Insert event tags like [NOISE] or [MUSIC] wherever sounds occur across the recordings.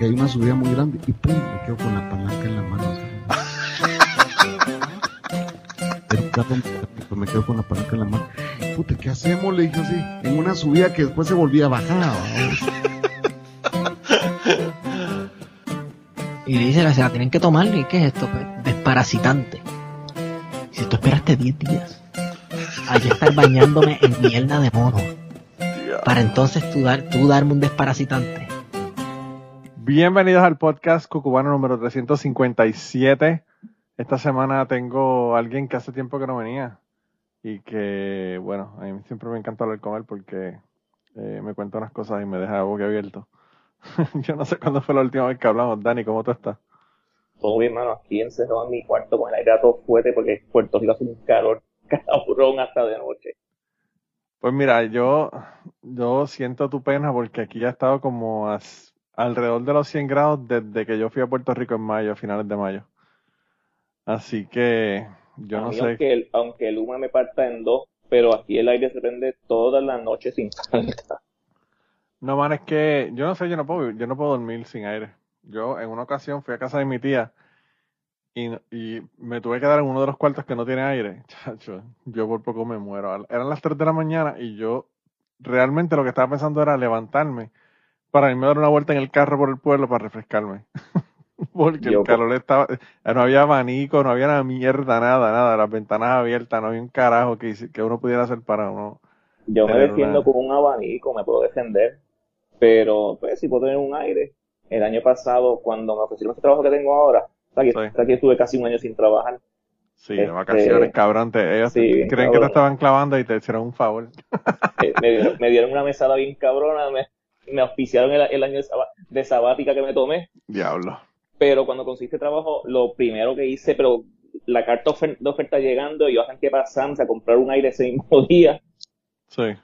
porque hay una subida muy grande y pum, me quedo con la palanca en la mano. El carro me quedo con la palanca en la mano. Puta, ¿qué hacemos? Le dije así, en una subida que después se volvía a bajar. Y le dice, se la tienen que tomar, ¿y qué es esto? Pues, desparasitante. Si tú esperaste 10 días, que estar bañándome en mierda de mono. Para entonces tú, dar, tú darme un desparasitante. Bienvenidos al podcast Cucubano número 357. Esta semana tengo a alguien que hace tiempo que no venía y que, bueno, a mí siempre me encanta hablar con él porque eh, me cuenta unas cosas y me deja boca abierto. [LAUGHS] Yo no sé cuándo fue la última vez que hablamos. Dani, ¿cómo tú estás? Todo bien, mano. Aquí encerrado en mi cuarto con el aire a todo fuerte porque Puerto Rico hace un calor cabrón hasta de noche. Pues mira, yo, yo siento tu pena porque aquí ya he estado como alrededor de los 100 grados desde que yo fui a Puerto Rico en mayo, a finales de mayo. Así que yo no sé. Aunque el, aunque el humo me parta en dos, pero aquí el aire se prende todas las noches sin falta. No, man, es que yo no sé, yo no puedo, yo no puedo dormir sin aire. Yo en una ocasión fui a casa de mi tía y, y me tuve que dar en uno de los cuartos que no tiene aire. [LAUGHS] Chacho, yo por poco me muero. Eran las 3 de la mañana y yo realmente lo que estaba pensando era levantarme para irme a dar una vuelta en el carro por el pueblo para refrescarme. [LAUGHS] Porque el calor estaba, no había abanico, no había nada mierda, nada, nada, las ventanas abiertas, no había un carajo que, que uno pudiera hacer para uno. Yo me defiendo con un abanico, me puedo defender pero pues si puedo tener un aire. El año pasado, cuando me ofrecieron este trabajo que tengo ahora, aquí, aquí estuve casi un año sin trabajar. Sí, de este, vacaciones, cabrón. ellos creen que te estaban clavando y te hicieron un favor. Eh, me, dieron, una mesada bien cabrona, me, me auspiciaron el, año de, sabática que me tomé. Diablo. Pero cuando conseguiste trabajo, lo primero que hice, pero la carta de oferta llegando, yo que pasarse a comprar un aire ese mismo [LAUGHS] día. Sí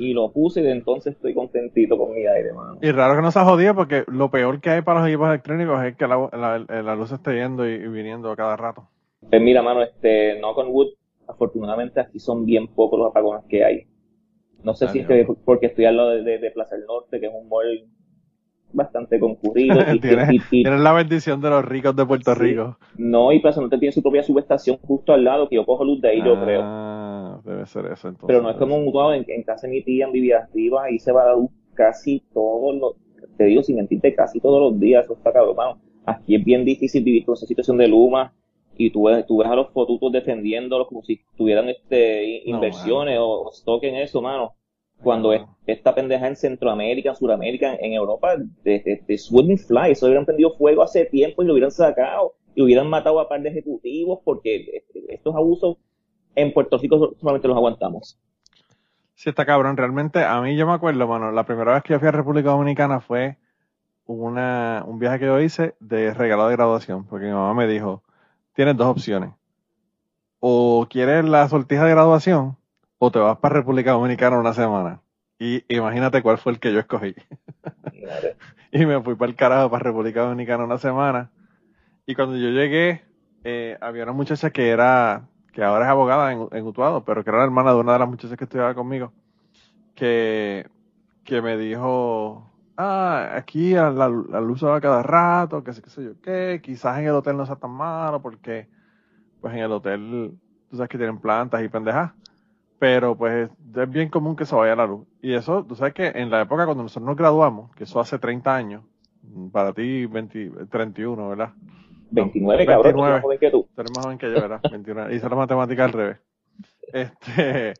y lo puse y de entonces estoy contentito con mi aire, mano. Y raro que no se ha jodido porque lo peor que hay para los equipos electrónicos es que la, luz esté yendo y, viniendo a cada rato. Pues mira, mano, este, no con Wood, afortunadamente aquí son bien pocos los apagones que hay. No sé si es que porque estoy al lado de, Plaza del Norte, que es un mall bastante concurrido. [LAUGHS] tienes, la bendición de los ricos de Puerto Rico. No, y Plaza del Norte tiene su propia subestación justo al lado, que yo cojo luz de ahí, yo ah. creo debe ser eso entonces. Pero no es como un en, en casa de mi tía en Vivía Arriba, y se va a dar casi todos los, te digo sin mentirte, casi todos los días, eso está cabrón, Aquí es bien difícil vivir con esa situación de Luma, y tú ves, tú ves a los fotutos defendiéndolos como si tuvieran este inversiones o, stock en eso, mano. Cuando esta pendeja en Centroamérica, en Sudamérica, en, Europa, de, de, Swing Fly, eso hubieran prendido fuego hace tiempo y lo hubieran sacado y hubieran matado a par de ejecutivos porque estos abusos en Puerto Rico solamente los aguantamos. Sí, está cabrón. Realmente, a mí yo me acuerdo, mano, la primera vez que yo fui a República Dominicana fue una, un viaje que yo hice de regalo de graduación, porque mi mamá me dijo, tienes dos opciones. O quieres la sortija de graduación, o te vas para República Dominicana una semana. Y imagínate cuál fue el que yo escogí. [LAUGHS] y me fui para el carajo, para República Dominicana una semana. Y cuando yo llegué, eh, había una muchacha que era que ahora es abogada en, en, Utuado, pero que era la hermana de una de las muchachas que estudiaba conmigo, que, que me dijo, ah, aquí la, la, luz se va cada rato, que sé, qué sé yo qué, quizás en el hotel no sea tan malo, porque pues en el hotel, tú sabes que tienen plantas y pendejas, pero pues es bien común que se vaya la luz. Y eso, tú sabes que en la época cuando nosotros nos graduamos, que eso hace 30 años, para ti 20, 31, ¿verdad? 29, cabrón, más joven que tú. Tú eres más joven que yo, ¿verdad? 29. Hice la matemática al revés. Este,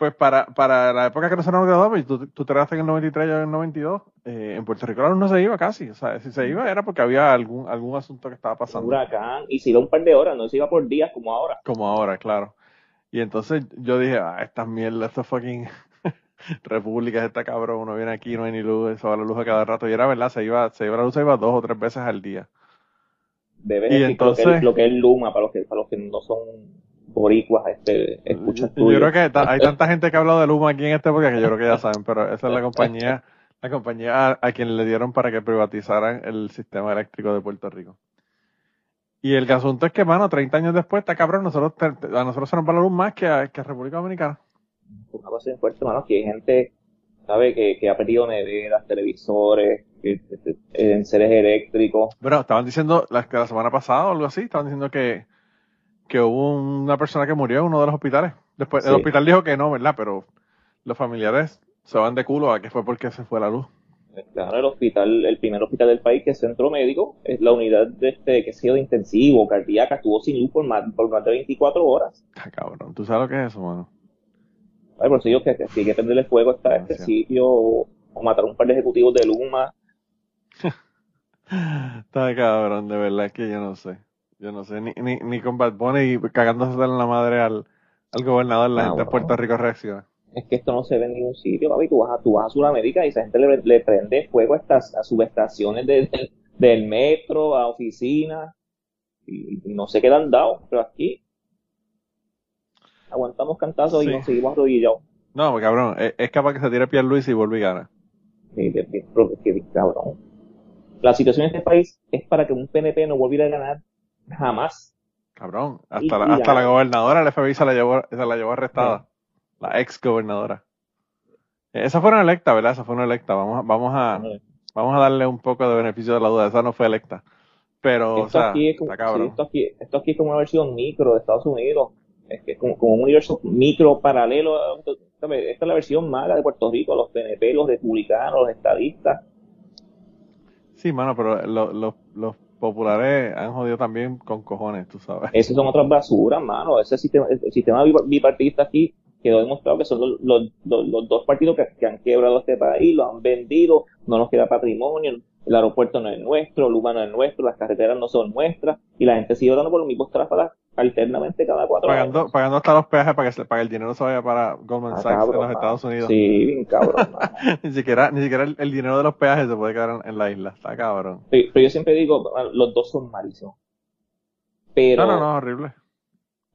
pues para, para la época que nosotros nos graduamos, y tú, tú te graduaste en el 93, yo en el 92, eh, en Puerto Rico no se iba casi. O sea, si se iba era porque había algún, algún asunto que estaba pasando. huracán, y se iba un par de horas, no se iba por días como ahora. Como ahora, claro. Y entonces yo dije, ah, estas mierdas, estas fucking [LAUGHS] repúblicas, esta cabrón, uno viene aquí, no hay ni luz, se va la luz a cada rato. Y era verdad, se iba, se iba la luz, se iba dos o tres veces al día debes decir entonces, lo, que es, Luma para los que, para los que no son boricuas, este, escuchas Yo creo que hay tanta gente que ha hablado de Luma aquí en este porque que yo creo que ya saben, pero esa es la compañía, la compañía a, quien le dieron para que privatizaran el sistema eléctrico de Puerto Rico. Y el asunto es que, mano, 30 años después, está cabrón, nosotros, a nosotros se nos va la luz más que a, que a República Dominicana. Una cosa bien fuerte, mano, que hay gente, ¿sabe? Que, que ha perdido neveras, televisores, que- que- en seres eléctricos. Bueno, estaban diciendo la, la semana pasada o algo así, estaban diciendo que, que hubo una persona que murió en uno de los hospitales. Después, el hospital dijo que no, ¿verdad? Pero los familiares se van de culo a que fue porque se fue la luz. Claro, el hospital, el primer hospital del país que es centro médico, es la unidad de este, que ha sido de intensivo, cardíaca, estuvo sin luz por más, por más de 24 horas. Ah, cabrón, ¿tú sabes lo que es eso, mano? Ay, por eso digo que, que si hay que prenderle fuego hasta este sitio, o, o matar a un par de ejecutivos de Luma. [LAUGHS] Está cabrón, de verdad que yo no sé. Yo no sé, ni, ni, ni con Bad Bunny cagándose en la madre al, al gobernador, la Ah, gente de. Puerto Rico reacciona. Es que esto no se ve en ningún sitio, papi. Tú vas a, tú vas a Sudamérica y esa gente le, le prende fuego a estas a subestaciones de- del- del metro, a oficinas, y, y no se quedan dados. Pero aquí aguantamos cantazos Sí. y nos seguimos arrodillados. No, cabrón, es, es capaz que se tire Pierre Luis y vuelve y gana. Sí, de- de- cabrón. La situación en este país es para que un PNP no volviera a ganar jamás. Cabrón, hasta, Y- la, y hasta la gobernadora del FBI se la llevó, se la llevó arrestada. La ex gobernadora. Esa fueron electa, ¿verdad? Esa fueron electa. Vamos, a- vamos a, vamos a darle un poco de beneficio de la duda. Esa no fue electa. Pero, o esto, sea, aquí es como, sí, esto, aquí, esto aquí es como una versión micro de Estados Unidos. Es que es como, como un universo micro paralelo. a-. Esta es la versión mala de Puerto Rico, los PNP, los republicanos, los estadistas. Sí, mano, pero lo- lo- los populares han jodido también con cojones, tú sabes. Esas son otras basuras, mano. Ese sistema, el sistema bipa- bipartidista aquí quedó demostrado que son los, los- los- los dos partidos que, han quebrado este país, lo han vendido, no nos queda patrimonio, el aeropuerto no es nuestro, Luma no es nuestro, las carreteras no son nuestras, y la gente sigue dando por los mismos tráfalas alternamente cada cuatro Pagando, años. pagando hasta los peajes para que, se- para que el dinero se vaya para Goldman Ah, Sachs cabrón, en los. Estados Unidos. Sí, bien cabrón, [LAUGHS] ni siquiera, ni siquiera el, el dinero de los peajes se puede quedar en, en la isla. Está cabrón. Pero, pero yo siempre digo, mano, los dos son malísimos. Pero, No, no, no, horrible.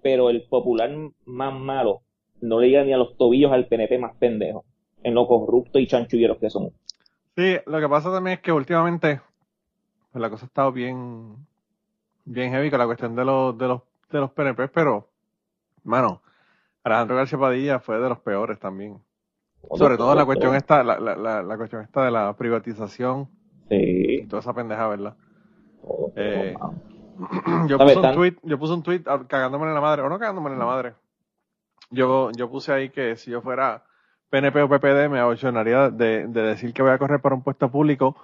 pero el popular más malo no le llega ni a los tobillos al PNP más pendejo, en lo corrupto y chanchulleros que son. Sí, lo que pasa también es que últimamente pues la cosa ha estado bien, bien heavy con la cuestión de los, de los, de los PNP, pero, mano, Alejandro García Padilla fue de los peores también. Sobre todo la cuestión esta, la, la, la, la cuestión esta de la privatización y toda esa pendeja, ¿verdad? Eh, [CLEARS THROAT] yo puse un tweet, yo puse un tweet ah, cagándome en la madre, o no cagándome en la madre. Yo, yo puse ahí que si yo fuera PNP o PPD me abochonaría de, de decir que voy a correr para un puesto público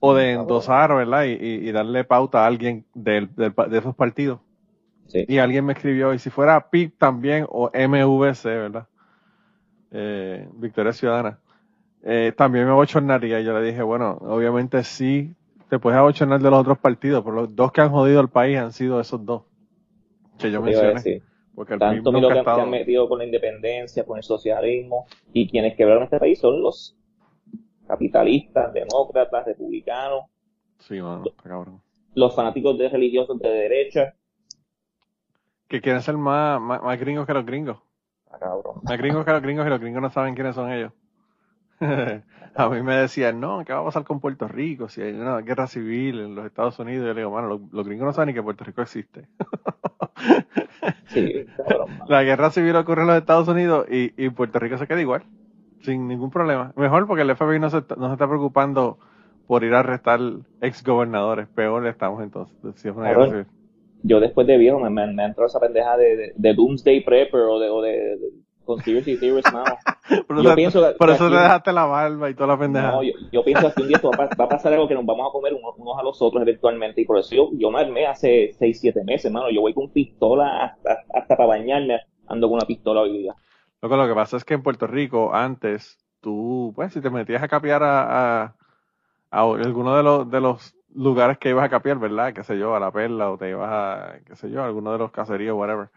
o de endosar, ¿verdad? Y, y, y darle pauta a alguien del, del de esos partidos. Sí. Y alguien me escribió, y si fuera PIP también o MVC, ¿verdad? Eh, Victoria Ciudadana. Eh, también me abochornaría. Y yo le dije, bueno, obviamente sí te puedes abochornar de los otros partidos, pero los dos que han jodido al país han sido esos dos que yo mencioné. Porque el PIB Tanto nunca miedo ha que, han- que estado... han metido con la independencia, con el socialismo, y quienes quebraron este país son los capitalistas, demócratas, republicanos, Sí, mano, está cabrón. los fanáticos de religiosos de derecha. Que quieren ser más, más, más gringos que los gringos. Ah, cabrón. Más gringos que los gringos y los gringos no saben quiénes son ellos. [LAUGHS] a mí me decían, no, ¿qué va a pasar con Puerto Rico? Si hay una guerra civil en los Estados Unidos. Yo le digo, mano, los, los gringos no saben ni que Puerto Rico existe. [LAUGHS] Sí, cabrón. La guerra civil ocurre en los Estados Unidos y, y Puerto Rico se queda igual, sin ningún problema. Mejor porque el FBI no se, está- no se está preocupando por ir a arrestar ex gobernadores. Peor estamos entonces, si es una guerra civil. Yo después de viejo me, me, me entró esa pendeja de, de, de Doomsday Prepper o de, o de, de Conspiracy Theorist, mano. [LAUGHS] Por Yo eso, pienso que- por que eso aquí- te dejaste la barba y toda la pendeja. No, yo, yo pienso que un día esto va, a pa- va a pasar algo que nos vamos a comer unos, unos a los otros eventualmente. Y por eso yo, yo me armé hace 6, 7 meses, mano. Yo voy con pistola hasta, hasta para bañarme, ando con una pistola hoy día. Loco, lo que pasa es que en Puerto Rico, antes, tú, pues, si te metías a capear a, a, a alguno de los, de los lugares que ibas a capear, ¿verdad? Qué sé yo, a La Perla, o te ibas a, qué sé yo, a alguno de los caseríos, whatever.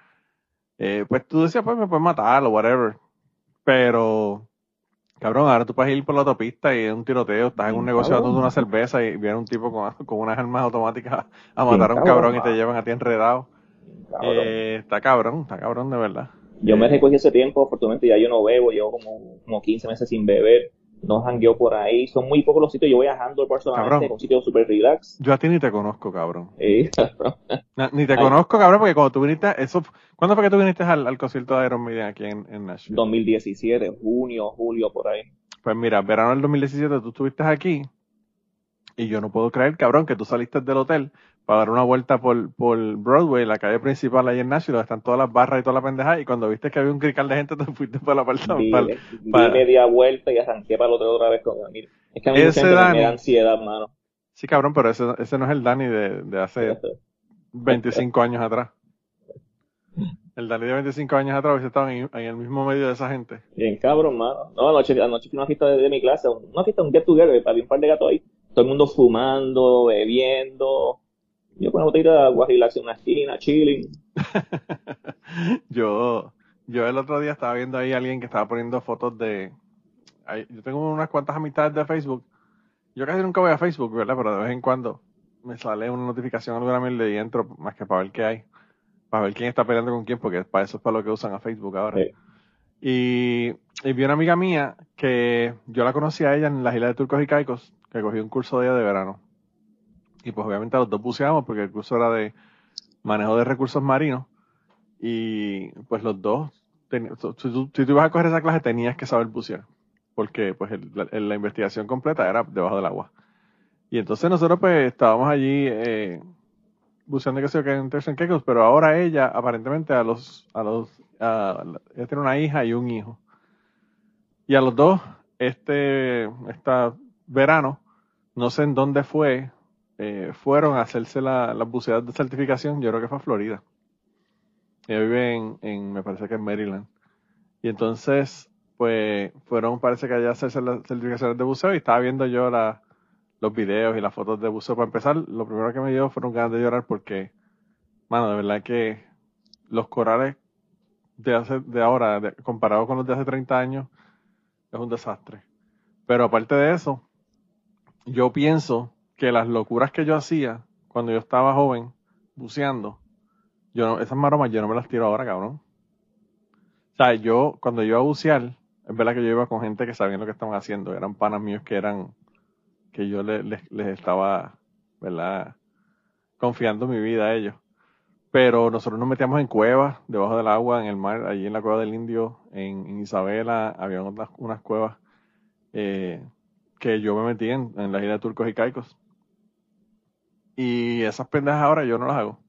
Eh, pues tú decías, pues me puedes matar o whatever. Pero, cabrón, ahora tú puedes ir por la autopista y es un tiroteo, estás en un negocio dando una cerveza y viene un tipo con, con unas armas automáticas a matar a un cabrón, cabrón y te llevan a ti enredado. Cabrón. Eh, está cabrón, está cabrón de verdad. Yo me eh, recogí ese tiempo, afortunadamente ya yo no bebo, llevo como, como 15 meses sin beber, no jangueo por ahí, son muy pocos los sitios, yo voy a Handle personalmente, Cabrón. con sitios super relax. Yo a ti ni te conozco, cabrón. [LAUGHS] Ni te Ay. conozco, cabrón, porque cuando tú viniste, eso, ¿cuándo fue que tú viniste al, al concierto de Iron Maiden aquí en, en Nashville? 2017, junio, julio, por ahí. Pues mira, verano del 2017 tú estuviste aquí y yo no puedo creer, cabrón, que tú saliste del hotel para dar una vuelta por, por Broadway, la calle principal ahí en Nashville, donde están todas las barras y toda la pendeja, y cuando viste que había un crical de gente, [LAUGHS] te fuiste para la parte Di, para- di para- media vuelta y arranqué para el hotel otra vez con Emil. Es que a mí Ese Dani. me da ansiedad, mano. Sí, cabrón, pero ese, ese no es el Dani de, de hace 25 años atrás. El Dani de 25 años atrás hubiese estado en, en el mismo medio de esa gente. Bien cabrón, mano. No, anoche, anoche fui una fiesta de, de mi clase, una fiesta, un get together, había un par de gatos ahí, todo el mundo fumando, bebiendo. Yo con una botellita de agua, relax en una esquina, chilling. [LAUGHS] yo, yo el otro día estaba viendo ahí a alguien que estaba poniendo fotos de... yo tengo unas cuantas amistades de Facebook. Yo casi nunca voy a Facebook, ¿verdad? Pero de vez en cuando me sale una notificación alguna mierda y entro más que para ver qué hay. Para ver quién está peleando con quién, porque para eso es para lo que usan a Facebook ahora. Sí. Y, y vi una amiga mía que yo la conocí a ella en la isla de Turcos y Caicos, que cogió un curso de ella de verano. Y pues obviamente los dos buceamos porque el curso era de manejo de recursos marinos. Y pues los dos, si tú, ibas a coger esa clase tenías que saber bucear. Porque pues la, investigación completa era debajo del agua. Y entonces nosotros pues estábamos allí eh, buceando que sé que en and Caicos, pero ahora ella aparentemente a los, a los, a- ella tiene una hija y un hijo. Y a los dos, este, esta verano, no sé en dónde fue, eh, fueron a hacerse la- las buceadas de certificación, yo creo que fue a Florida. Ella vive en, en, me parece que en Maryland. Y entonces, pues, fueron, parece que allá a hacerse las certificaciones de buceo y estaba viendo yo la, los videos y las fotos de buceo. Para empezar, lo primero que me dio fueron ganas de llorar porque, mano, de verdad que los corales de, hace, de ahora, de- comparado con los de hace 30 años, es un desastre. Pero aparte de eso, yo pienso que las locuras que yo hacía cuando yo estaba joven, buceando, yo no, esas maromas yo no me las tiro ahora, cabrón. O sea, yo, cuando iba a bucear, es verdad que yo iba con gente que sabían lo que estaban haciendo. Eran panas míos que eran, que yo le- les, estaba, ¿verdad? Confiando mi vida a ellos. Pero nosotros nos metíamos en cuevas, debajo del agua, en el mar, allí en la cueva del Indio, en, Isabela, había unas, unas cuevas eh, que yo me metí en, en la isla de Turcos y Caicos. Y esas pendejas ahora yo no las hago.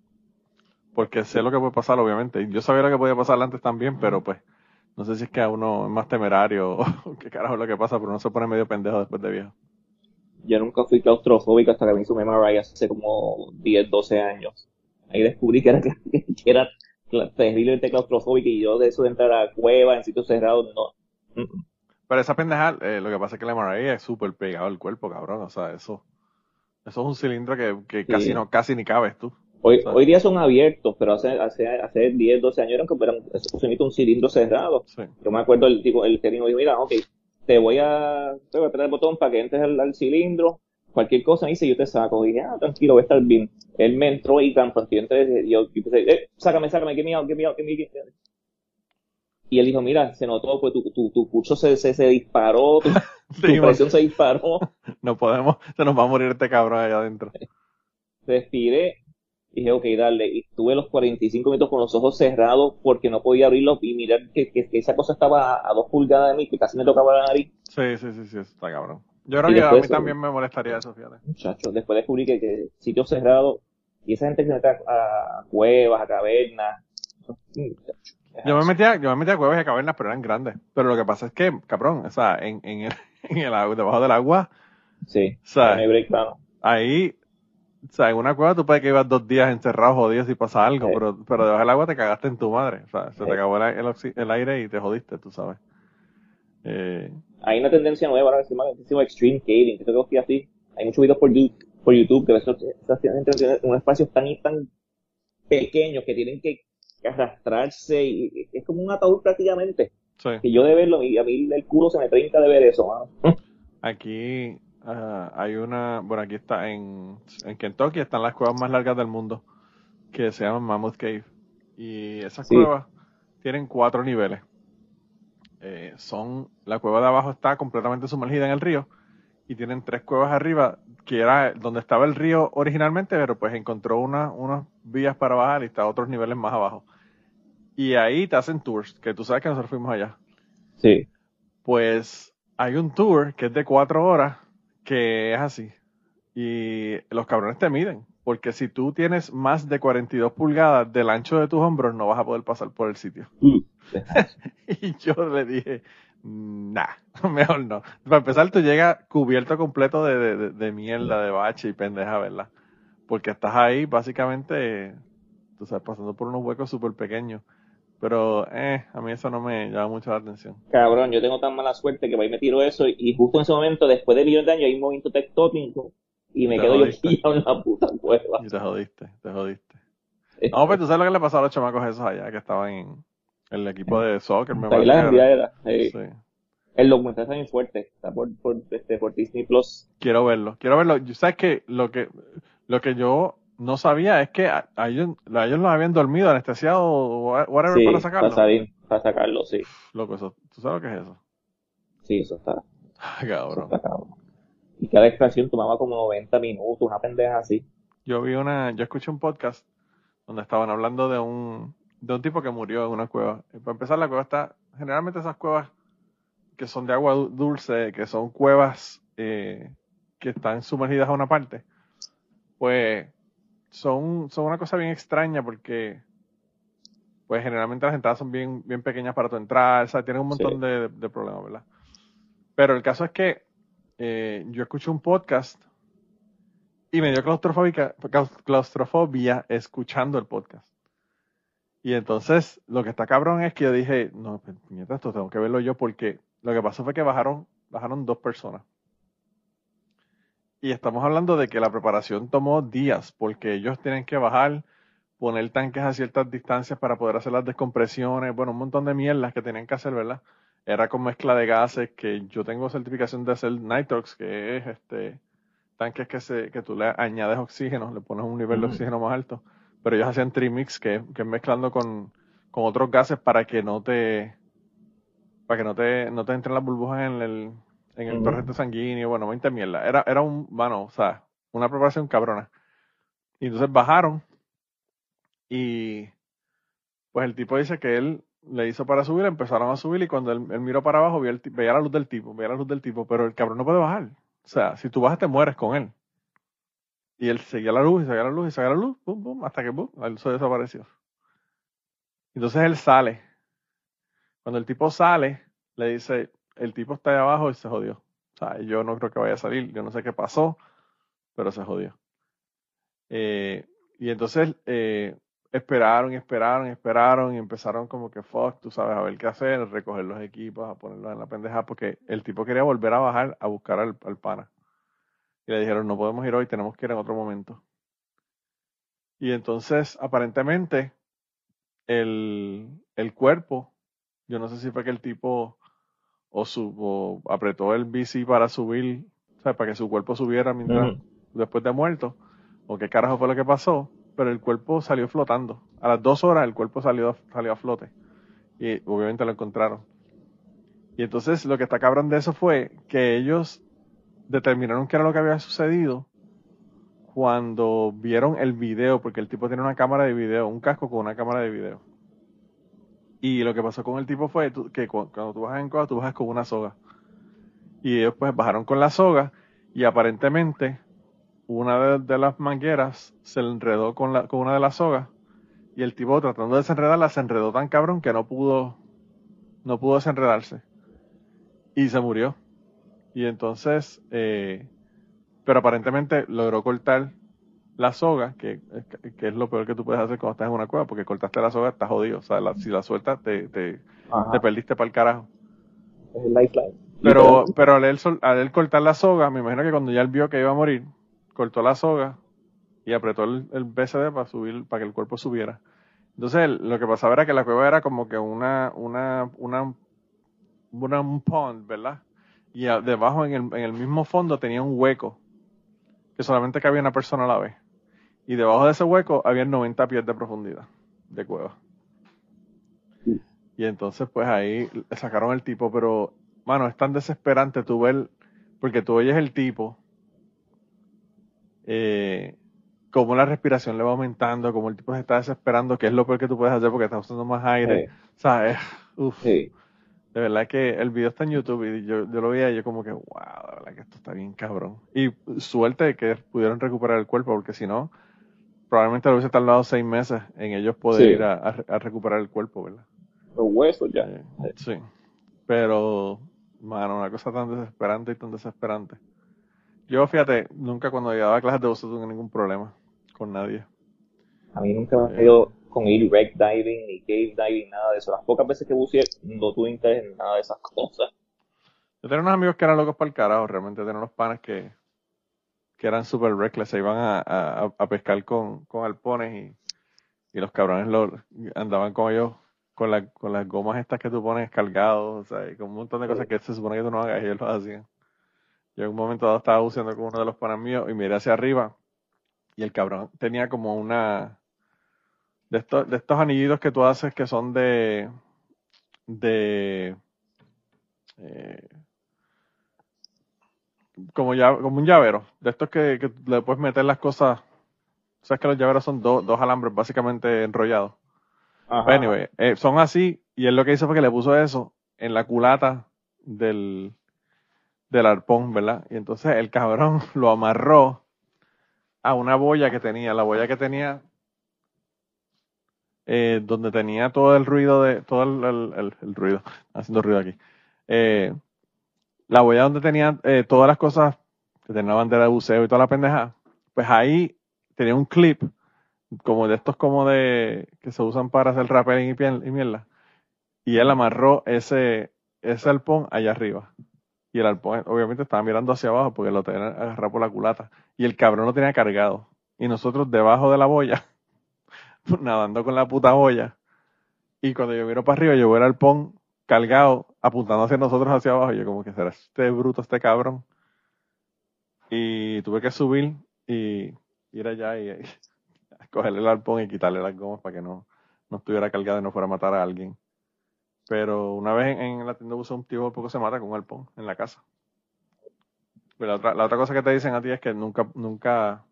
Porque sé lo que puede pasar, obviamente. Yo sabía lo que podía pasar antes también, pero pues, no sé si es que a uno es más temerario [LAUGHS] o qué carajo es lo que pasa, pero uno se pone medio pendejo después de viejo. Yo nunca fui claustrofóbico hasta que me hizo un MRI hace como 10, 12 años. Ahí descubrí que era, [LAUGHS] que era terriblemente claustrofóbico y yo de eso de entrar a cuevas en sitios cerrados, no. Pero esa pendeja, eh, lo que pasa es que la MRI es súper pegado al cuerpo, cabrón. O sea, eso, eso es un cilindro que, que Sí. casi no, casi ni cabes tú. Hoy, hoy día son abiertos, pero hace, hace, hace 10, 12 años eran, como- eran eso se emite un cilindro cerrado. Sí. Yo me acuerdo el tipo, el técnico dijo, mira, ok, te voy a, te voy a apretar el botón para que entres al, al cilindro, cualquier cosa me dice, yo te saco. Y dije, ah, tranquilo, voy a estar bien. Él me entró y tan pronto yo entré, yo, yo empecé, eh, sácame, sácame, give me out, give me out, me, Y él dijo, mira, se notó, pues tu, tu, tu pulso se, se, se disparó, tu, [LAUGHS] presión se disparó, [LAUGHS] no podemos, se nos va a morir este cabrón allá adentro. [LAUGHS] respiré. Y dije, ok, dale. Y estuve los 45 minutos con los ojos cerrados porque no podía abrirlos y mirar que, que, que esa cosa estaba a, a dos pulgadas de mí, que casi me tocaba la nariz. Sí, sí, sí, sí, está cabrón. Yo creo Y que a mí también me molestaría eso, fíjate. Muchachos, después descubrí que, que sitios cerrados y esa gente que se mete a, a cuevas, a cavernas. muchachos, Yo me metía, yo me metía a cuevas y a cavernas, pero eran grandes. Pero lo que pasa es que, cabrón, o sea, en, en el, [LAUGHS] en el agua, debajo del agua, Sí, o sea, no hay break, claro. ahí, o sea, en una cueva tú puedes que ibas dos días encerrado, jodido si pasa algo, Sí. pero, pero debajo del agua te cagaste en tu madre. O sea, se Sí. te acabó el, el, oxi- el aire y te jodiste, tú sabes. Eh, Hay una tendencia nueva ahora que se llama, que se llama extreme caving, que creo que así. Hay muchos videos por YouTube, por YouTube que ves unos espacios tan y tan pequeños que tienen que arrastrarse y es como un ataúd prácticamente. sí. Que yo de verlo, y a mí el culo se me trinca de ver eso, mano. Aquí ah, hay una, bueno, aquí está en, en Kentucky están las cuevas más largas del mundo que se llaman Mammoth Cave. Y esas Sí. cuevas tienen cuatro niveles. Eh, son, la cueva de abajo está completamente sumergida en el río y tienen tres cuevas arriba, que era donde estaba el río originalmente, pero pues encontró una, unas vías para bajar y está a otros niveles más abajo. Y ahí te hacen tours, que tú sabes que nosotros fuimos allá. Sí. Pues hay un tour que es de cuatro horas que es así. Y los cabrones te miden. Porque si tú tienes más de 42 pulgadas del ancho de tus hombros, no vas a poder pasar por el sitio. Mm. [LAUGHS] y yo le dije, nah, [LAUGHS] mejor no. Para empezar, tú llegas cubierto completo de, de, de, de mierda, de bache y pendeja, ¿verdad? Porque estás ahí básicamente, tú sabes, pasando por unos huecos súper pequeños. Pero, eh, a mí eso no me llama mucho la atención. Cabrón, yo tengo tan mala suerte que va y me tiro eso y justo en ese momento, después de millones de años, hay un movimiento tectónico y me Te quedo yo jodiste. pillado en la puta cueva. Y te jodiste, te jodiste. No, pues tú sabes lo que le pasó a los chamacos esos allá que estaban en el equipo de soccer, me parece Tailandia era. era. eh, Sí. El documental está bien fuerte, está por, por, este, por Disney Plus. Quiero verlo, quiero verlo. Yo- ¿Sabes que Lo que, lo que yo no sabía es que a, a ellos, a ellos los habían dormido, anestesiado o wha- whatever Sí, para sacarlo. para, salir- para sacarlo, sí. Loco, eso, ¿tú sabes lo que es eso? Sí, eso está, [LAUGHS] Ah, eso Cabrón. está cabrón. Y cada extracción tomaba como 90 minutos, una pendeja así. Yo vi una, yo escuché un podcast donde estaban hablando de un, de un tipo que murió en una cueva. Y para empezar, la cueva está, generalmente esas cuevas que son de agua du- dulce, que son cuevas eh, que están sumergidas a una parte, pues son, son una cosa bien extraña porque pues generalmente las entradas son bien, bien pequeñas para tu entrar, o sea, tienen un montón Sí. de, de problemas, ¿verdad? Pero el caso es que eh, yo escuché un podcast y me dio claustrofóbica, claus- claustrofobia escuchando el podcast. Y entonces, lo que está cabrón es que yo dije, no, puñeta, esto tengo que verlo yo porque lo que pasó fue que bajaron, bajaron dos personas. Y estamos hablando de que la preparación tomó días porque ellos tienen que bajar, poner tanques a ciertas distancias para poder hacer las descompresiones, bueno, un montón de mierdas que tenían que hacer, ¿verdad? Era con mezcla de gases que yo tengo certificación de hacer nitrox, que es este tanques que se que tú le añades oxígeno, le pones un nivel de oxígeno más alto, pero ellos hacían trimix que, que es mezclando con, con otros gases para que no te para que no te no te entren las burbujas en el en el torrente sanguíneo, bueno, 20 mierda. Era era un, bueno, o sea, una preparación cabrona. Y entonces bajaron y pues el tipo dice que él le hizo para subir, empezaron a subir y cuando él, él miró para abajo vio el veía la luz del tipo, veía la luz del tipo, pero el cabrón no puede bajar. O sea, si tú bajas te mueres con él. Y él seguía la luz y seguía la luz y seguía la luz, hasta que él se desapareció. Entonces él sale. Cuando el tipo sale, le dice, el tipo está ahí abajo y se jodió. O sea, yo no creo que vaya a salir, yo no sé qué pasó, pero se jodió. Eh, y entonces eh, esperaron y esperaron y esperaron y empezaron como que fuck, tú sabes, a ver qué hacer, recoger los equipos, a ponerlos en la pendeja, porque el tipo quería volver a bajar a buscar al, al pana. Y le dijeron, no podemos ir hoy, tenemos que ir en otro momento. Y entonces, aparentemente, el, el cuerpo, yo no sé si fue que el tipo o, su, o apretó el bici para subir, o sea, para que su cuerpo subiera mientras, después de muerto, o qué carajo fue lo que pasó, pero el cuerpo salió flotando. A las dos horas el cuerpo salió, salió a flote. Y obviamente lo encontraron. Y entonces lo que está cabrón de eso fue que ellos determinaron qué era lo que había sucedido cuando vieron el video, porque el tipo tiene una cámara de video, un casco con una cámara de video. Y lo que pasó con el tipo fue que cu- cuando tú bajas en coda, tú bajas con una soga. Y ellos pues bajaron con la soga y aparentemente una de, las mangueras se enredó con, la, con una de las sogas y el tipo tratando de desenredarla se enredó tan cabrón que no pudo no pudo desenredarse y se murió y entonces eh, pero aparentemente logró cortar la soga que, que es lo peor que tú puedes hacer cuando estás en una cueva porque cortaste la soga estás jodido o sea la- si la sueltas te, te, te perdiste para el carajo Es el lifeline. pero, pero al él, al él cortar la soga, me imagino que cuando ya él vio que iba a morir, cortó la soga y apretó el, el BCD para subir, para que el cuerpo subiera. Entonces él- lo que pasaba era que la cueva era como que una, una, una, una un pond, ¿verdad? Y a- debajo en el, en el mismo fondo tenía un hueco que solamente cabía una persona a la vez. Y debajo de ese hueco había 90 pies de profundidad de cueva. Y entonces, pues ahí sacaron el tipo, pero, mano, es tan desesperante tú ver, porque tú oyes el tipo, eh, cómo la respiración le va aumentando, cómo el tipo se está desesperando, que es lo peor que tú puedes hacer porque está usando más aire. Sí, O sea, es, uf, sí. De verdad que el video está en YouTube y yo, yo lo veía y yo como que, wow, de verdad que esto está bien cabrón. Y suerte de que pudieron recuperar el cuerpo, porque si no, probablemente lo hubiese tardado seis meses en ellos poder Sí. ir a, a- a recuperar el cuerpo, ¿verdad? Los huesos ya. Eh, sí. Pero, mano, una cosa tan desesperante y tan desesperante. Yo, fíjate, nunca cuando llegaba a clases de buceo tuve ningún problema con nadie. A mí nunca me ha ido con ir wreck diving, ni cave diving, nada de eso. Las pocas veces que buceé no tuve interés en nada de esas cosas. Yo tenía unos amigos que eran locos para el carajo, realmente tenía unos panas que, que eran super reckless, se iban a, a, a pescar con, con alpones y, y los cabrones andaban con ellos con, la, con las gomas estas que tú pones cargados, o sea, y con un montón de cosas que se supone que tú no hagas y ellos lo hacían. Yo en un momento dado estaba buceando con uno de los panas míos y miré hacia arriba y el cabrón tenía como una de estos, de estos anillitos que tú haces que son de de eh, como, ya, como un llavero, de estos que, que le puedes meter las cosas. Sabes que los llaveros son do- dos alambres básicamente enrollados. Ajá. Pero anyway, eh, son así, y él lo que hizo fue que le puso eso en la culata del, del arpón, ¿verdad? Y entonces el cabrón [LAUGHS] lo amarró a una boya que tenía, la boya que tenía, eh, donde tenía todo el ruido de, todo el, el- el- el ruido, haciendo ruido aquí. Eh, la boya donde tenía eh, todas las cosas, que tenía la bandera de buceo y toda la pendeja, pues ahí tenía un clip como de estos como de que se usan para hacer rappelling y, piel- y mierda. Y él amarró ese, ese arpón allá arriba. Y el arpón obviamente estaba mirando hacia abajo porque lo tenía agarrado por la culata. Y el cabrón lo tenía cargado. Y nosotros debajo de la boya, [LAUGHS] nadando con la puta boya. Y cuando yo miro para arriba, yo veo el arpón cargado, apuntando hacia nosotros hacia abajo. Y yo como que será este bruto, este cabrón. Y tuve que subir y ir allá y, [LAUGHS] cogerle el arpón y quitarle las gomas para que no, no estuviera cargado y no fuera a matar a alguien. Pero una vez en, en la tienda buceo un tío poco se mata con un arpón en la casa. Pero la otra, la otra cosa que te dicen a ti es que nunca, nunca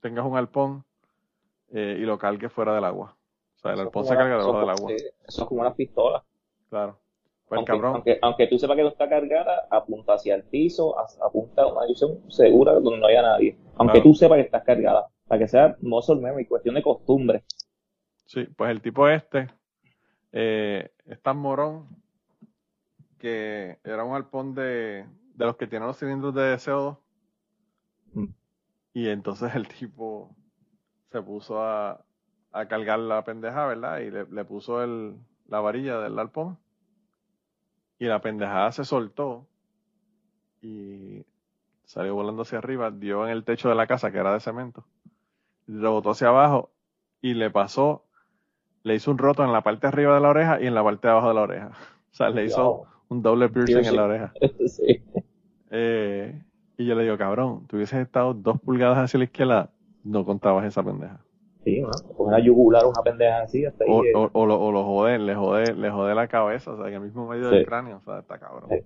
tengas un arpón eh, y lo cargues fuera del agua. O sea, el arpón se carga debajo del agua. sí, Eso es como una pistola. Claro. Pues Aunque, aunque, aunque tú sepas que no está cargada, apunta hacia el piso, apunta a una dirección segura donde no haya nadie. Aunque Claro. tú sepas que estás cargada. Para que sea muscle memory, cuestión de costumbre. Sí, pues el tipo este eh, es tan morón que era un arpón de, de los que tienen los cilindros de CO2 Mm. y entonces el tipo se puso a, a cargar la pendeja, ¿verdad? Y le, le puso el, la varilla del arpón y la pendejada se soltó y salió volando hacia arriba, dio en el techo de la casa que era de cemento, rebotó hacia abajo y le pasó le hizo un roto en la parte de arriba de la oreja y en la parte de abajo de la oreja. O sea, le hizo un doble piercing en la oreja. [LAUGHS] sí. Eh, y yo le digo, cabrón, tú hubieses estado dos pulgadas hacia la izquierda, no contabas esa pendeja. Sí, ¿no? Una yugular, una pendeja así, hasta ahí. O, eh, o, o lo, o lo jode, le jode, le jode la cabeza, o sea, en el mismo medio Sí. del cráneo, o sea, está cabrón. Sí.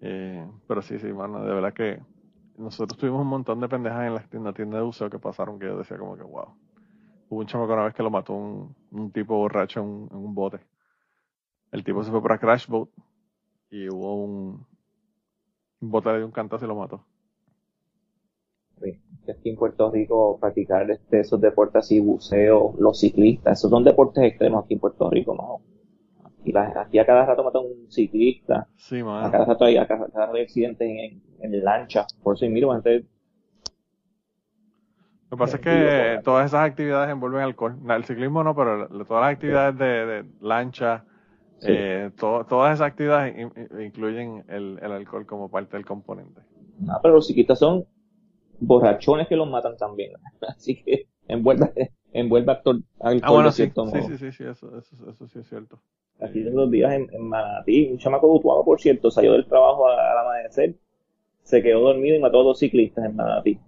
Eh, pero sí, sí, mano, de verdad que nosotros tuvimos un montón de pendejas en la tienda, tienda de buceo que pasaron que yo decía como que, wow. Hubo un chamaco una vez que lo mató un, un tipo borracho en un, en un bote. El tipo se fue para Crash Boat y hubo un, un bote le dio un cantazo y lo mató. Sí. Aquí en Puerto Rico, practicar este, esos deportes así, buceo, los ciclistas, esos son deportes extremos aquí en Puerto Rico, ¿no? Aquí, la- aquí a cada rato matan un ciclista, Sí, a cada rato hay, a cada, a cada rato hay accidentes en, lancha. Por eso, mira, gente, Lo que pasa es que todas esas actividades envuelven alcohol. El ciclismo no, pero todas las actividades de, de lancha, Sí. eh, to- todas esas actividades in- in- incluyen el, el alcohol como parte del componente. Ah, pero los ciclistas son borrachones que los matan también. [LAUGHS] Así que envuelve, envuelve actor, alcohol Ah, bueno, de sí, cierto sí, modo. sí, sí, sí, eso, eso, eso sí es cierto. Aquí en los días en, en Manatí, un chamaco butuano, por cierto, salió del trabajo al amanecer, se quedó dormido y mató a dos ciclistas en Manatí.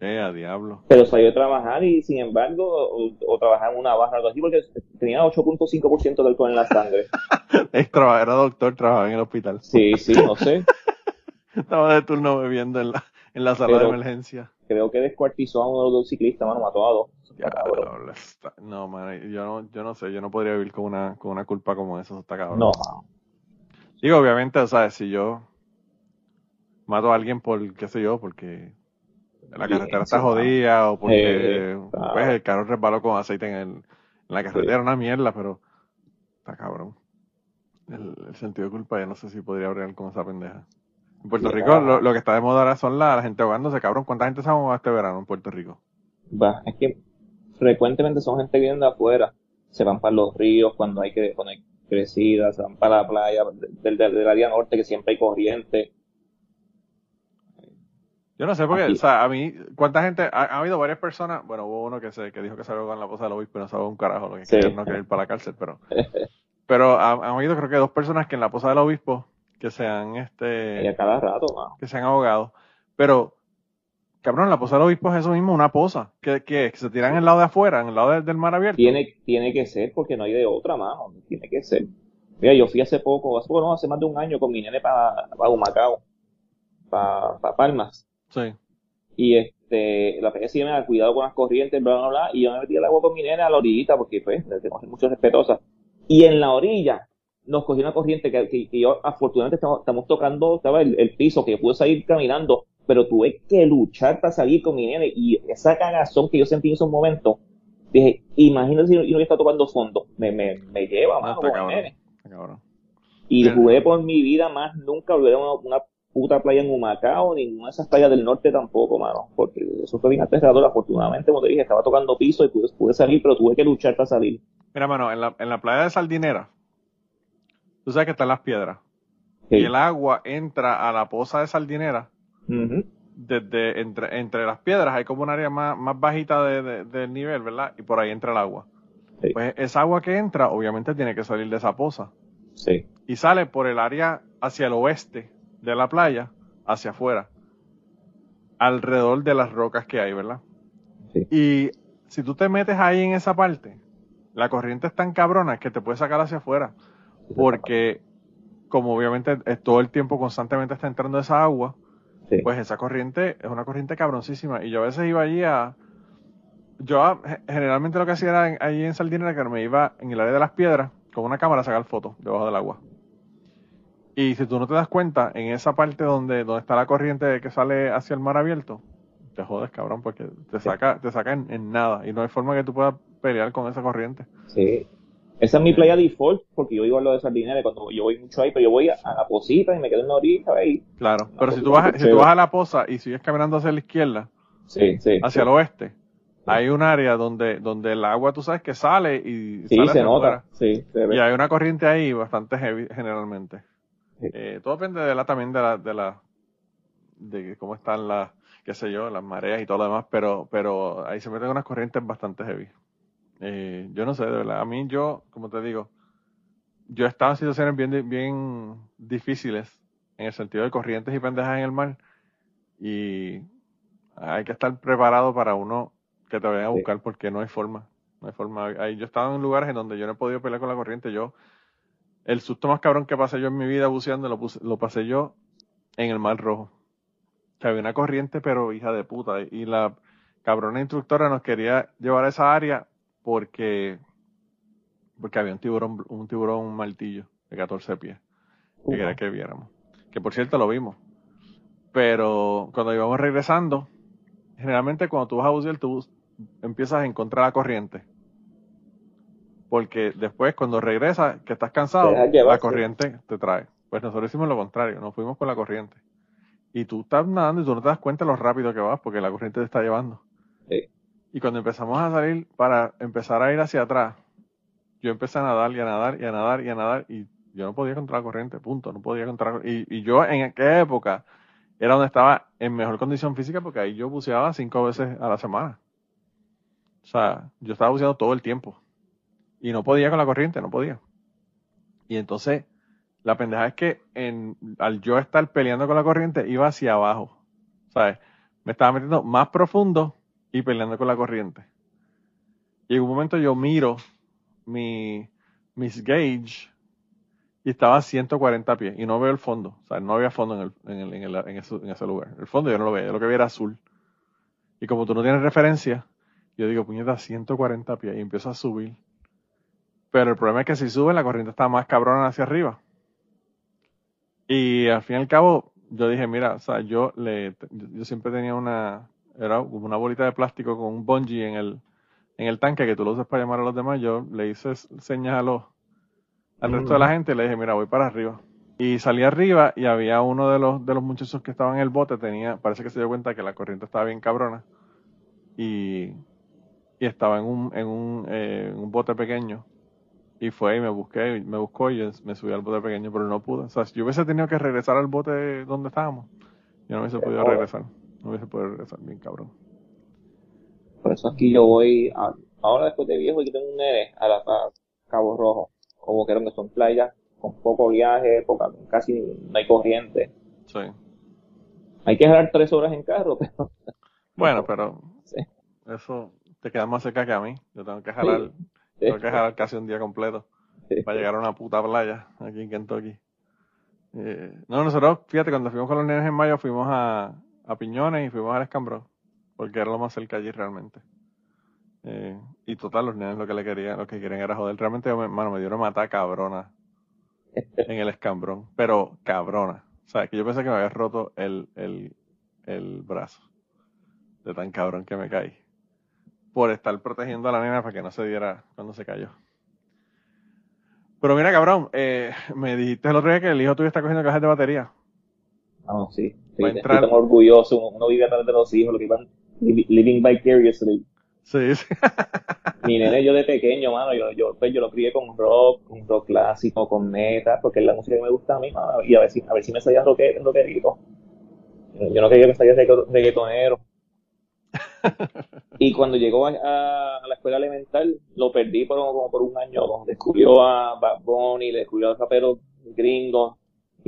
Eh, a diablo. Pero salió a trabajar y, sin embargo, o, o trabajaba en una barra o algo así, porque tenía 8.5% de alcohol en la sangre. [LAUGHS] Era doctor, trabajaba en el hospital. Sí, sí, no sé. [LAUGHS] Estaba de turno bebiendo en la, en la sala de emergencia. Creo que descuartizó a uno de los dos ciclistas, mano, mató a dos. Diablo, está- no, man, yo no, yo no sé, yo no podría vivir con una, con una culpa como esa, está cabrón. No. Digo, obviamente, o sea, si yo mato a alguien por, qué sé yo, porque la carretera está jodida o porque Eh, pues, el carro resbaló con aceite en, el- en la carretera, una mierda, pero está cabrón. El, el sentido de culpa, ya no sé si podría hablar con esa pendeja. En Puerto. Rico, lo, lo que está de moda ahora son la, la gente ahogándose, cabrón. ¿Cuánta gente se ha ahogado este verano en Puerto Rico? Va, es que frecuentemente son gente de afuera, se van para los ríos cuando hay que cuando hay crecidas, se van para la playa del, del, del área norte que siempre hay corriente. Yo no sé, porque, Aquí. o sea, a mí, ¿cuánta gente? Ha, ha habido varias personas, bueno, hubo uno que se que dijo que se ahogó en la poza del obispo y no sabe un carajo, lo que Sí. quiere, no quiere ir para la cárcel, pero, pero ha- han habido creo que dos personas que en la poza del obispo que se han, Y este, a cada rato, mano. que se han ahogado, pero, cabrón, la poza del obispo es eso mismo, una poza, que, que, que se tiran en el lado de afuera, en el lado del, del mar abierto. Tiene, tiene que ser porque no hay de otra, mano. Tiene que ser. Mira, yo fui hace poco, hace poco no, hace más de un año con mi nene para pa Humacao, para pa Palmas. Sí. Y este, la PG me cuidado con las corrientes, bla, bla, bla. Y yo me metí al agua con mi nene a la orillita porque, pues, le tengo que ser mucho respetuosa. Y en la orilla nos cogió una corriente que, que- que yo, afortunadamente, estamos, estamos tocando estaba el, el piso, que yo pude salir caminando, pero tuve que luchar para salir con mi nene. Y esa cagazón que yo sentí en esos momentos, dije, imagínate si no, yo no estaba tocando fondo. Me, me, me lleva, No. Está cabrón. Y jugué por mi vida más nunca volver a una, una puta playa en Humacao, ninguna de esas playas del norte tampoco, mano. Porque eso fue bien aterrador. Afortunadamente, como te dije, estaba tocando piso y pude, pude salir, pero tuve que luchar para salir. Mira, mano, en la, en la playa de Sardinera, tú sabes que están las piedras. Sí. Y el agua entra a la poza de Sardinera desde entre, entre las piedras hay como un área más, más bajita de, de- del nivel, ¿verdad? Y por ahí entra el agua. Sí. Pues esa agua que entra, obviamente tiene que salir de esa poza. Sí. Y sale por el área hacia el oeste de la playa, hacia afuera. Alrededor de las rocas que hay, ¿verdad? Sí. Y si tú te metes ahí en esa parte, la corriente es tan cabrona que te puede sacar hacia afuera. Porque, como obviamente todo el tiempo constantemente está entrando esa agua, Sí. pues esa corriente es una corriente cabroncísima. Y yo a veces iba allí a. Yo generalmente lo que hacía era en- allí en que me iba en el área de las piedras con una cámara a sacar fotos debajo del agua. Y si tú no te das cuenta, en esa parte donde, donde está la corriente que sale hacia el mar abierto, te jodes, cabrón, porque te saca, te saca en, en nada. Y no hay forma que tú puedas pelear con esa corriente. Sí. Esa es mi playa default, porque yo iba a lo de Sardinera cuando yo voy mucho ahí, pero yo voy a, a la posita y me quedo en la orilla ahí. Claro. Pero si tú vas, si tú vas a la poza y sigues caminando hacia la izquierda, Sí, sí. hacia sí. el oeste, hay un área donde, donde el agua, tú sabes que sale y Sí, sale se nota. Sí, se ve. Y hay una corriente ahí bastante heavy generalmente. Eh, todo depende de la también de la, de la, de cómo están las, qué sé yo, las mareas y todo lo demás, pero, pero ahí se meten unas corrientes bastante heavy. Eh, yo no sé, de verdad. A mí yo, como te digo, yo he estado en situaciones bien, bien difíciles en el sentido de corrientes y pendejas en el mar y hay que estar preparado para uno que te vayan a Sí. buscar porque no hay forma. No hay forma. Ahí yo he estado en lugares en donde yo no he podido pelear con la corriente. Yo, el susto más cabrón que pasé yo en mi vida buceando lo, puse- lo pasé yo en el Mar Rojo. Que había una corriente, pero hija de puta. Y la cabrona instructora nos quería llevar a esa área porque, porque había un tiburón, un tiburón un martillo de 14 pies que quería que viéramos. Que por cierto lo vimos. Pero cuando íbamos regresando, generalmente cuando tú vas a bucear, tú empiezas a encontrar la corriente. Porque después, cuando regresas, que estás cansado, la corriente te trae. Pues nosotros hicimos lo contrario, nos fuimos con la corriente. Y tú estás nadando y tú no te das cuenta lo rápido que vas, porque la corriente te está llevando. Sí. Y cuando empezamos a salir para empezar a ir hacia atrás, yo empecé a nadar y a nadar y a nadar y a nadar y yo no podía contra la corriente, punto, no podía contra la y, y yo en aquella época era donde estaba en mejor condición física porque ahí yo buceaba cinco veces a la semana. O sea, yo estaba buceando todo el tiempo y no podía con la corriente, no podía. Y entonces, la pendeja es que al yo estar peleando con la corriente, iba hacia abajo. ¿Sabes? Me estaba metiendo más profundo y peleando con la corriente. Y en un momento yo miro mi, mis gauge y estaba a 140 pies y no veo el fondo. O sea, no había fondo en, el, en, el, en, ese lugar. El fondo yo no lo veía, yo lo que veía era azul. Y como tú no tienes referencia, yo digo, puñeta, 140 pies y empiezo a subir. Pero el problema es que si sube, la corriente está más cabrona hacia arriba. Y al fin y al cabo, yo dije, mira, o sea, yo le, yo siempre tenía una, era como una bolita de plástico con un bungee en el, en el tanque que tú lo usas para llamar a los demás. Yo le hice señas a los, al resto de la gente y le dije, mira, voy para arriba. Y salí arriba y había uno de los, de los muchachos que estaban en el bote, tenía, parece que se dio cuenta que la corriente estaba bien cabrona. Y, y estaba en un, en un, eh, un bote pequeño. Y fue y me busqué, me buscó y me subí al bote pequeño, pero no pude. O sea, si yo hubiese tenido que regresar al bote donde estábamos, yo no hubiese podido regresar. No hubiese podido regresar, bien cabrón. Por eso aquí yo voy, a, ahora después de viejo, aquí tengo un nene a, la, a Cabo Rojo, como que que son playas con poco viaje, poca, casi no hay corriente. Sí. Hay que dejar tres horas en carro, [LAUGHS] pero... Bueno, pero sí. eso te queda más cerca que a mí. Yo tengo que jalar, tengo que jalar casi un día completo para llegar a una puta playa aquí en Kentucky. Eh, no, nosotros, fíjate, cuando fuimos con los nenes en mayo, fuimos a, a Piñones y fuimos al Escambrón, porque era lo más cerca allí realmente. Eh, y total, los nenes lo que le querían, lo que querían era joder. Realmente, hermano, me dieron matar cabrona en el escambrón, pero cabrona. O sea, que yo pensé que me había roto el, el, el brazo de tan cabrón que me caí. Por estar protegiendo a la nena para que no se diera cuando se cayó. Pero mira, cabrón, eh, me dijiste el otro día que el hijo tuyo está cogiendo cajas de batería. Ah, sí. Sí estoy orgulloso. Uno vive a través de los hijos, lo que van living vicariously. Sí, sí. [LAUGHS] Mi nene, yo de pequeño, mano, yo, yo, pues, yo lo crié con rock, con rock clásico, con metal, porque es la música que me gusta a mí, mano, y a ver si, a ver si me salía rocker, rockerito. Yo no quería que salía reggaetonero. [LAUGHS] y cuando llegó a, la escuela elemental, lo perdí por, como por un año. Descubrió a Bad Bunny, descubrió a rapero gringo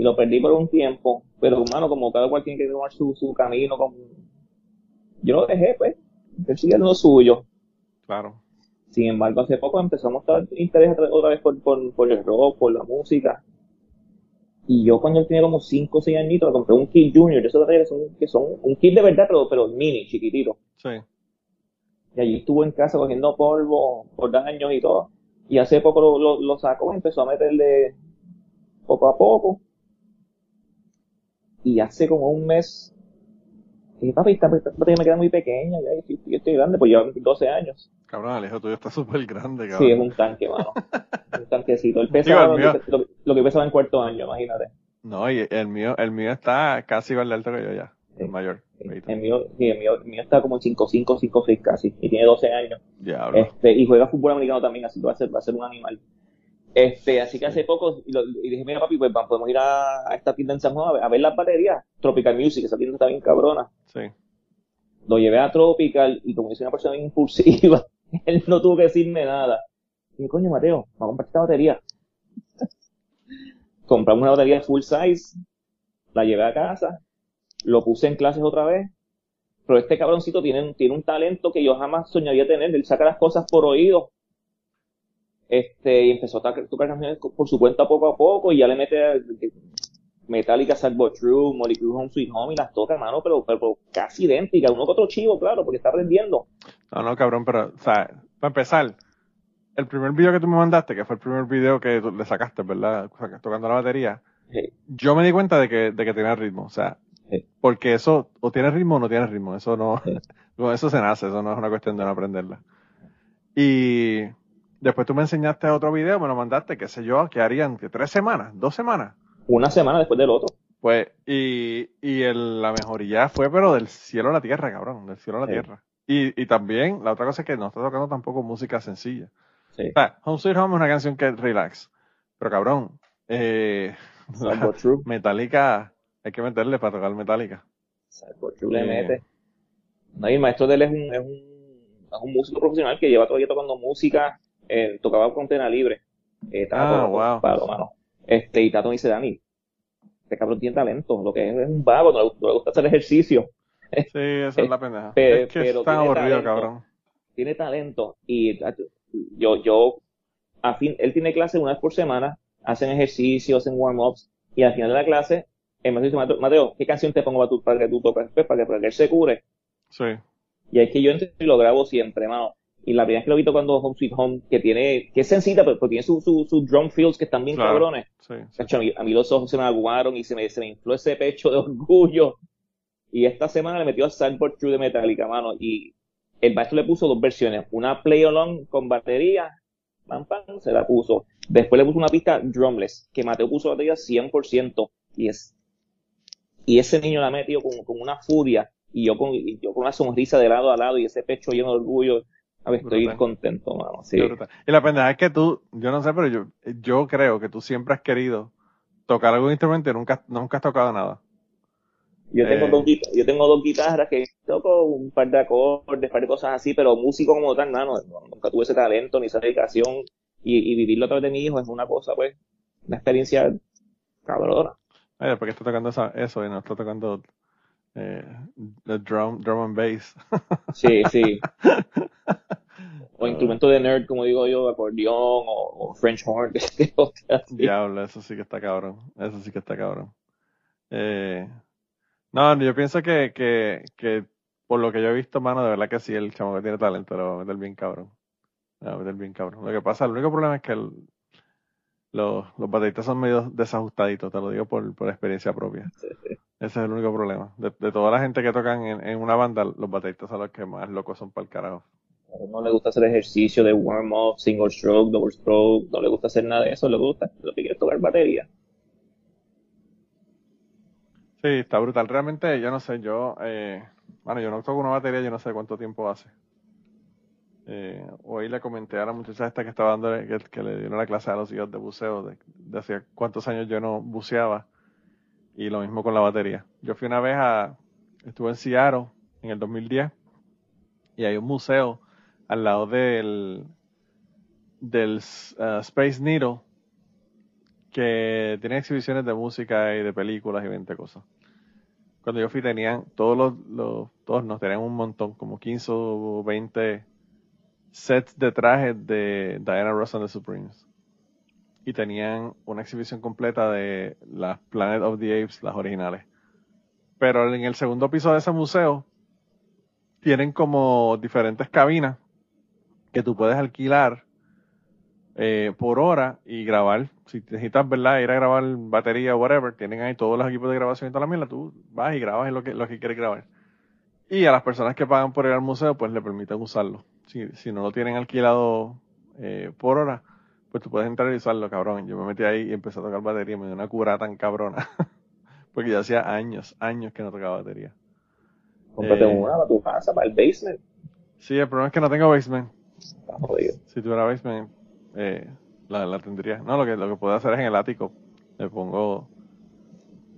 y lo perdí por un tiempo. Pero, humano, como cada cual tiene que tomar su, su camino, como... yo lo dejé, pues él sigue lo suyo. Claro. Sin embargo, hace poco empezó a mostrar interés otra vez por, por, el rock, por la música. Y yo cuando él tenía como 5 o 6 añitos, le compré un kit junior, esos que son, que son un kit de verdad, pero, pero mini, chiquitito. Sí. Y allí estuvo en casa cogiendo polvo por daños y todo. Y hace poco lo, lo, lo sacó y empezó a meterle poco a poco. Y hace como un mes y papi, esta batería me queda muy pequeña, ya yo, estoy grande, pues llevo 12 años. Cabrón, Alejo, tú ya estás súper grande, cabrón. Sí, es un tanque, mano. [LAUGHS] un tanquecito. El pesa lo, lo, que pesaba en cuarto año, imagínate. No, y el mío, el mío está casi igual de alto que yo ya, el mayor. El mío, sí, el mío, el mío está como en 5'5", 5'6", casi, y tiene 12 años. Ya, este, y juega fútbol americano también, así que va a ser, va a ser un animal. Este, así que hace poco, y, y, dije, mira papi, pues podemos ir a, esta tienda en San Juan a ver, las baterías. Tropical Music, esa tienda está bien cabrona. Sí. Lo llevé a Tropical y como soy una persona impulsiva, [LAUGHS] él no tuvo que decirme nada. Y dije, coño Mateo, vamos a comprar esta batería. [LAUGHS] Compramos una batería full size, la llevé a casa, lo puse en clases otra vez, pero este cabroncito tiene, tiene un talento que yo jamás soñaría tener, él saca las cosas por oído este, y empezó a tocar canciones por su cuenta poco a poco y ya le mete eh, Metallica, Sad True, Molly Cruz, Home Sweet Home y las toca, hermano, pero, pero, casi idénticas, uno con otro chivo, claro, porque está aprendiendo. No, no, cabrón, pero, o sea, para empezar, el primer video que tú me mandaste, que fue el primer video que le sacaste, ¿verdad? Tocando la batería, yo me di cuenta de que, de que tenía ritmo, o sea, porque eso, o tiene ritmo o no tiene ritmo, eso [LAUGHS] no, eso se nace, eso no es una cuestión de no aprenderla. Y, Después tú me enseñaste otro video, me lo mandaste, qué sé yo, que harían que tres semanas, dos semanas. Una semana después del otro. Pues, y, y el, la mejoría fue, pero del cielo a la tierra, cabrón, del cielo a la tierra. Y, y también, la otra cosa es que no está tocando tampoco música sencilla. Sí. O sea, Home Sweet Home es una canción que relax. Pero cabrón, eh, [LAUGHS] Metallica, hay que meterle para tocar Metallica. True le eh, mete. No, y el maestro de él es un, es un, es un músico profesional que lleva todavía tocando música eh, tocaba con pena libre. Eh, ah, wow. mano. Este, y Tato me dice, Dani, este cabrón tiene talento, lo que es, es un vago, no le, gusta hacer ejercicio. Sí, esa es la pendeja. es que está aburrido, cabrón. Tiene talento y yo, yo, a fin, él tiene clase una vez por semana, hacen ejercicios, hacen warm-ups y al final de la clase, él me dice, Mateo, ¿qué canción te pongo para, tu, para que tú toques? Pues, para que, para que él se cure. Sí. Y es que yo entro y lo grabo siempre, mano Y la primera vez que lo he visto cuando Home Sweet Home, que tiene, que es sencilla, pero, tiene sus su, su drum fills que están bien Claro. cabrones. Sí, sí. Cacho, a, mí, a mí los ojos se me aguaron y se me, se me infló ese pecho de orgullo. Y esta semana le metió a Sideboard True de Metallica, mano. Y el maestro le puso dos versiones. Una play along con batería, pam, pam, se la puso. Después le puso una pista drumless, que Mateo puso batería 100%. Y es y ese niño la ha metido con, con una furia. Y yo con, y yo con una sonrisa de lado a lado y ese pecho lleno de orgullo. A ver, estoy Brutal. contento, mano. Sí. Qué. Y la pendeja es que tú, yo no sé, pero yo, yo creo que tú siempre has querido tocar algún instrumento y nunca, nunca has tocado nada. Yo tengo, Eh. dos, yo tengo dos guitarras que toco un par de acordes, un par de cosas así, pero músico como tal, mano, no, nunca tuve ese talento ni esa dedicación. Y, y vivirlo a través de mi hijo es una cosa, pues, una experiencia cabrona. Ay, después que está tocando eso y no está tocando eh, the drum, drum and bass. Sí, sí. [LAUGHS] O instrumento de nerd, como digo yo, acordeón o, o French horn. [LAUGHS] Diablo, eso sí que está cabrón. Eso sí que está cabrón. Eh, no, yo pienso que, que, que por lo que yo he visto, mano, de verdad que sí, el chamo que tiene talento lo va a meter bien cabrón. Lo va a meter bien cabrón. Lo que pasa, el único problema es que el- los, los bateristas son medio desajustaditos, te lo digo por, por experiencia propia. [LAUGHS] Ese es el único problema. De, de toda la gente que tocan en, en una banda, los bateristas son los que más locos son para el carajo. No le gusta hacer ejercicio de warm-up, single stroke, double stroke, no le gusta hacer nada de eso, le gusta, lo que quiere es tocar batería. Sí, está brutal. Realmente, yo no sé, yo, eh, bueno, yo no toco una batería, yo no sé cuánto tiempo hace. Eh, hoy le comenté a la muchacha esta que estaba dando, que, que le dieron la clase a los hijos de buceo, de, de hacía cuántos años yo no buceaba, y lo mismo con la batería. Yo fui una vez a, estuve en Seattle en el 2010, y hay un museo al lado del, del uh, Space Needle, que tiene exhibiciones de música y de películas y 20 cosas. Cuando yo fui tenían, todos los, los todos nos tenían un montón, como 15 o 20 sets de trajes de Diana Ross and the Supremes. Y tenían una exhibición completa de las Planet of the Apes, las originales. Pero en el segundo piso de ese museo tienen como diferentes cabinas que tú puedes alquilar eh, por hora y grabar. Si necesitas, ¿verdad? Ir a grabar batería o whatever, tienen ahí todos los equipos de grabación y toda la mierda, tú vas y grabas lo que, lo que quieres grabar. Y a las personas que pagan por ir al museo, pues le permiten usarlo. Si, si no lo tienen alquilado eh, por hora, pues tú puedes entrar y usarlo, cabrón. Yo me metí ahí y empecé a tocar batería, me dio una cura tan cabrona. [LAUGHS] Porque ya hacía años, años que no tocaba batería. Cómprate Eh. una para tu casa, para el basement. Sí, el problema es que no tengo basement. Está jodido. Si tuviera basement, eh, la, la tendría. No, lo que, lo que puedo hacer es en el ático. Le pongo,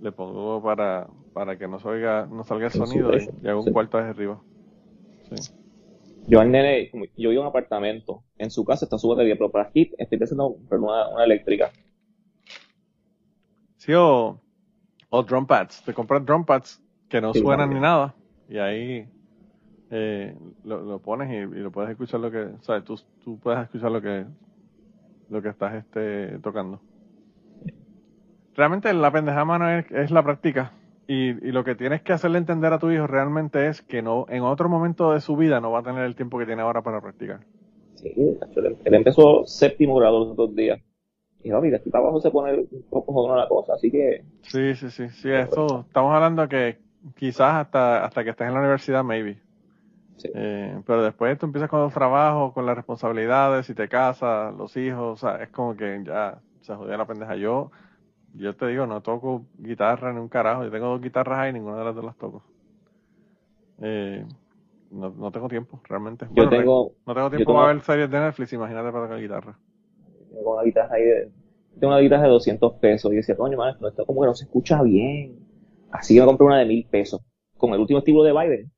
le pongo para, para que no salga, no salga el sonido y, hago un sí. cuarto desde arriba. Sí. Yo al nene, yo vivo en un apartamento, en su casa está su batería, pero para aquí estoy pensando en comprar una, una eléctrica. Sí, o, o drum pads. Te compras drum pads que no Sí, suenan ni nada. Y ahí eh, lo, lo pones y, y lo puedes escuchar lo que, sabes, tú, tú puedes escuchar lo que, lo que estás este, tocando. Realmente la pendeja mano es, es la práctica. Y, y lo que tienes que hacerle entender a tu hijo realmente es que no, en otro momento de su vida no va a tener el tiempo que tiene ahora para practicar. Sí, él, empezó séptimo grado los otros días. Y papi, de aquí para abajo se pone un poco jodona la cosa, así que Sí, sí, sí, sí, esto, estamos hablando que quizás hasta, hasta que estés en la universidad, maybe. sí. Eh, pero después tú empiezas con los trabajos, con las responsabilidades, si te casas, los hijos, o sea, es como que ya se jodía la pendeja. Yo, yo te digo, no toco guitarra ni un carajo. Yo tengo dos guitarras ahí y ninguna de las dos las toco. Eh, no, no tengo tiempo, realmente. yo Bueno, tengo, no tengo tiempo para ver series de Netflix, imagínate para tocar guitarra. tengo una guitarra ahí de, tengo una guitarra de 200 pesos. Y decía, coño, man, esto, como que no se escucha bien. Así que me compré una de 1000 pesos. Con el último estilo de Biden.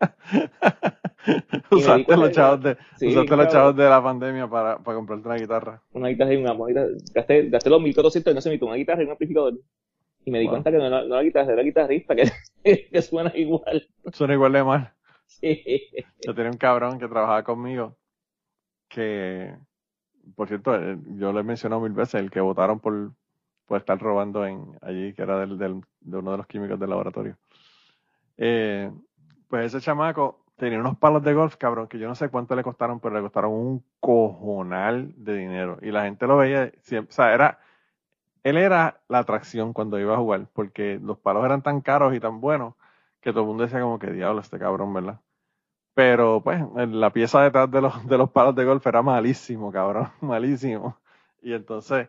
[LAUGHS] [LAUGHS] Usaste los chavos de, Sí, usaste claro. los chavos de la pandemia para, para comprarte una guitarra. Una guitarra y una, guitarra. Gasté, gasté los 1400 y no se me una guitarra y un amplificador. Y me di cuenta que no era, no era guitarra, era guitarrista, que, [LAUGHS] que suena igual. Suena igual de mal. Sí. Yo tenía un cabrón que trabajaba conmigo que, por cierto, eh, yo le he mencionado mil veces, el que votaron por, por estar robando en allí, que era del, del- de uno de los químicos del laboratorio. Eh, pues ese chamaco tenía unos palos de golf, cabrón, que yo no sé cuánto le costaron, pero le costaron un cojonal de dinero. Y la gente lo veía, siempre, o sea, era, él era la atracción cuando iba a jugar, porque los palos eran tan caros y tan buenos que todo el mundo decía como que diablo este cabrón, ¿verdad? Pero pues la pieza detrás de los, de los palos de golf era malísimo, cabrón, [LAUGHS] malísimo. Y entonces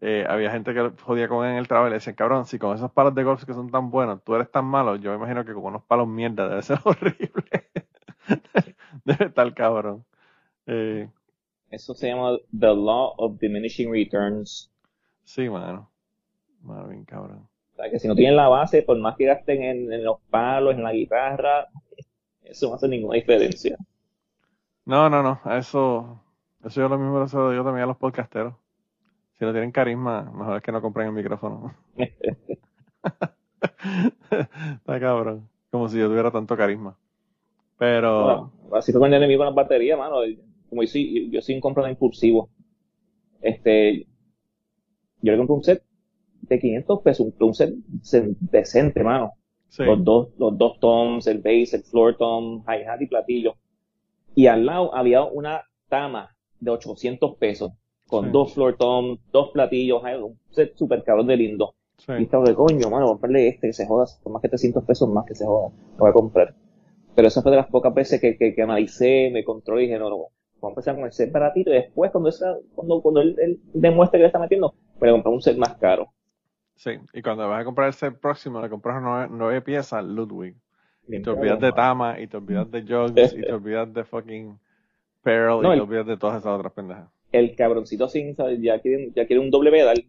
eh, había gente que jodía con él en el trabajo y le decían, cabrón, si con esos palos de golf que son tan buenos, tú eres tan malo, yo me imagino que con unos palos mierda debe ser [LAUGHS] horrible. debe estar cabrón. Eh, Eso se llama The Law of Diminishing Returns. sí, mano. Mano, bien cabrón. O sea, que si no tienen la base, por más que gasten en, en los palos, en la guitarra, eso no hace ninguna diferencia. No, no, no. Eso, eso yo lo mismo lo yo también a los podcasteros. Si no tienen carisma, mejor es que no compren el micrófono. [LAUGHS] Está cabrón. Como si yo tuviera tanto carisma. Pero, Bueno, así fue con el enemigo con las baterías, mano. Como yo soy, yo soy un comprador impulsivo. Este, yo le compré un set de 500 pesos, un, un set se- decente, mano. sí. Los dos, los dos toms, el bass, el floor tom, hi-hat y platillo. Y al lado había una tama de 800 pesos, con Sí. dos floor toms, dos platillos, un set super cabrón de lindo. sí. Y estaba de coño, mano, comprarle este que se joda, por más que 300 pesos más que se joda, lo voy a comprar. Pero esa fue de las pocas veces que, que, que analicé, me controlé y dije, no, no, vamos a empezar con el set baratito y después cuando esa, cuando, cuando él, él demuestre que le está metiendo, voy a comprar un set más caro. Sí, y cuando vas a comprar el set próximo, le compras nueve, nueve piezas Ludwig. Y te olvidas de Tama, y te olvidas de Jogs, y te olvidas de fucking Pearl, No, y- te olvidas de todas esas otras pendejas. El cabroncito sin, ya quiere, ya quiere un doble pedal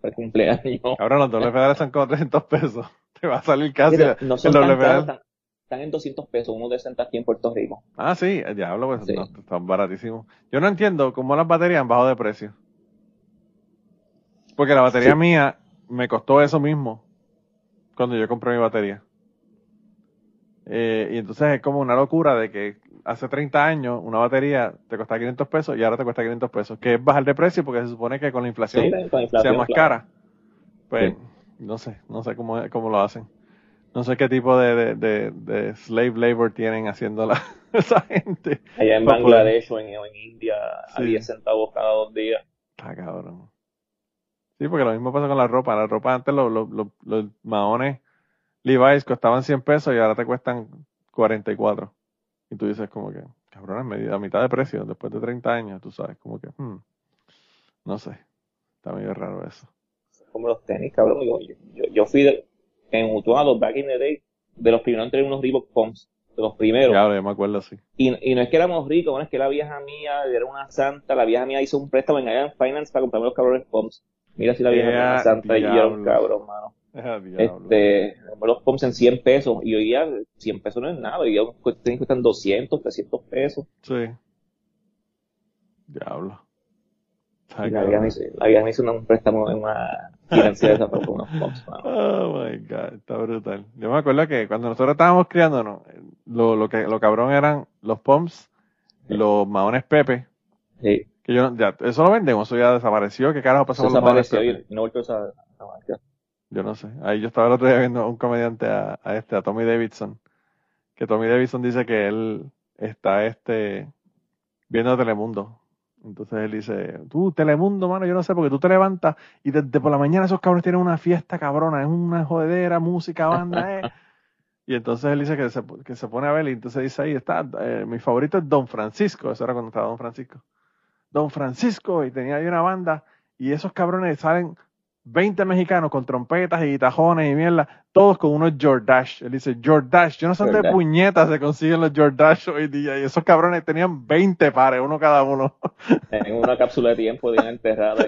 para el cumpleaños. [LAUGHS] Ahora los doble pedales son como 300 pesos. [LAUGHS] Te va a salir casi el no son doble tan caros, pedal. están, están en 200 pesos, uno de aquí en Puerto Rico. Ah, sí, el diablo, pues Sí. no, están baratísimos. Yo no entiendo cómo las baterías han bajado de precio. Porque la batería Sí. mía me costó eso mismo cuando yo compré mi batería. Eh, y entonces es como una locura de que hace 30 años una batería te costaba 500 pesos y ahora te cuesta 500 pesos. Que es bajar de precio porque se supone que con la inflación Sí, con inflación, sea más claro. cara. Pues no sé, no sé cómo, cómo lo hacen. No sé qué tipo de, de, de, de slave labor tienen haciendo la, [LAUGHS] esa gente. Allá en Bangladesh o en, en India a Sí. 10 centavos cada dos días. Está cabrón. Sí, porque lo mismo pasa con la ropa. La ropa antes, los, los, los, los maones Levi's costaban 100 pesos y ahora te cuestan 44. Y tú dices como que, cabrón, a mitad de precio, después de 30 años, tú sabes, como que, hmm, no sé. Está medio raro eso. Como los tenis, cabrón. Yo, yo, yo fui de, en Utuado, back in the day, de los primeros en tener unos Reebok Pumps. De los primeros. Claro, yo me acuerdo así. Y, y no es que éramos ricos, bueno, es que la vieja mía era una santa, la vieja mía hizo un préstamo en Allianz Finance para comprarme los cabrones pumps. Mira si la vieja era Ea, una santa y yo era un cabrón, mano. Ah. Este, los pumps en 100 pesos y hoy día 100 pesos no es nada, hoy día cuestan 200, 300 pesos. Sí. Diablo. Está Y la vieja me hizo, me un préstamo en una financiera esa para unos pumps, mano. Oh my god, está brutal. Yo me acuerdo que cuando nosotros estábamos criándonos, lo, lo que lo cabrón eran los pumps, los maones Pepe, Sí, que yo ya, eso lo vendemos, eso ya desapareció, ¿qué carajo pasó eso con los maones desapareció Pepe? y no volvió a esa marca. Yo no sé. Ahí yo estaba el otro día viendo a un comediante a, a este, a Tommy Davidson, que Tommy Davidson dice que él está este viendo Telemundo. Entonces él dice, tú, Telemundo, mano, yo no sé, porque tú te levantas y desde por la mañana esos cabrones tienen una fiesta cabrona, es una jodedera, música, banda, eh. Y entonces él dice que se, que se pone a ver y entonces dice ahí está, eh, mi favorito es Don Francisco, eso era cuando estaba Don Francisco. Don Francisco, y tenía ahí una banda, y esos cabrones salen 20 mexicanos con trompetas y tajones y mierda, todos con unos Jordash. Él dice, Jordash, yo no sé dónde puñetas se consiguen los Jordash hoy día, y esos cabrones tenían 20 pares, uno cada uno. [LAUGHS] En una cápsula de tiempo bien enterrada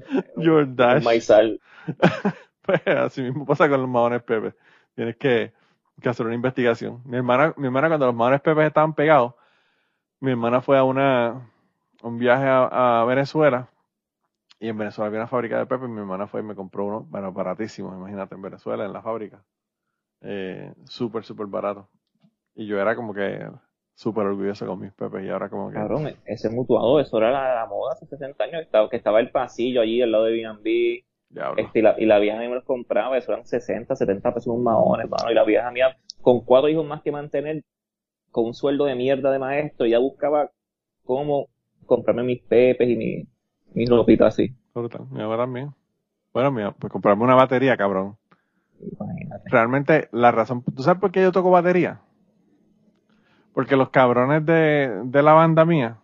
[LAUGHS] un maizal. [LAUGHS] Pues así mismo pasa con los maones Pepe. Tienes que, que hacer una investigación. Mi hermana, mi hermana cuando los maones Pepe estaban pegados, mi hermana fue a una un viaje a, a Venezuela y en Venezuela había una fábrica de Pepe y mi hermana fue y me compró uno, bueno, baratísimo, imagínate, en Venezuela, en la fábrica. Eh, súper, súper barato. Y yo era como que súper orgulloso con mis Pepes y ahora como que... Cabrón, ese mutuado, eso era la, la moda hace 60 años, que estaba, que estaba el pasillo allí al lado de B&B, este, y, la, y la vieja mía me los compraba, eso eran 60, 70 pesos un maones, mano, y la vieja mía, con cuatro hijos más que mantener, con un sueldo de mierda de maestro, ya buscaba cómo comprarme mis pepes y mi, mis ropitas así. Brutal. Mamá también. Bueno, mira, pues comprarme una batería, cabrón. Imagínate. Realmente, la razón, ¿tú sabes por qué yo toco batería? Porque los cabrones de, de la banda mía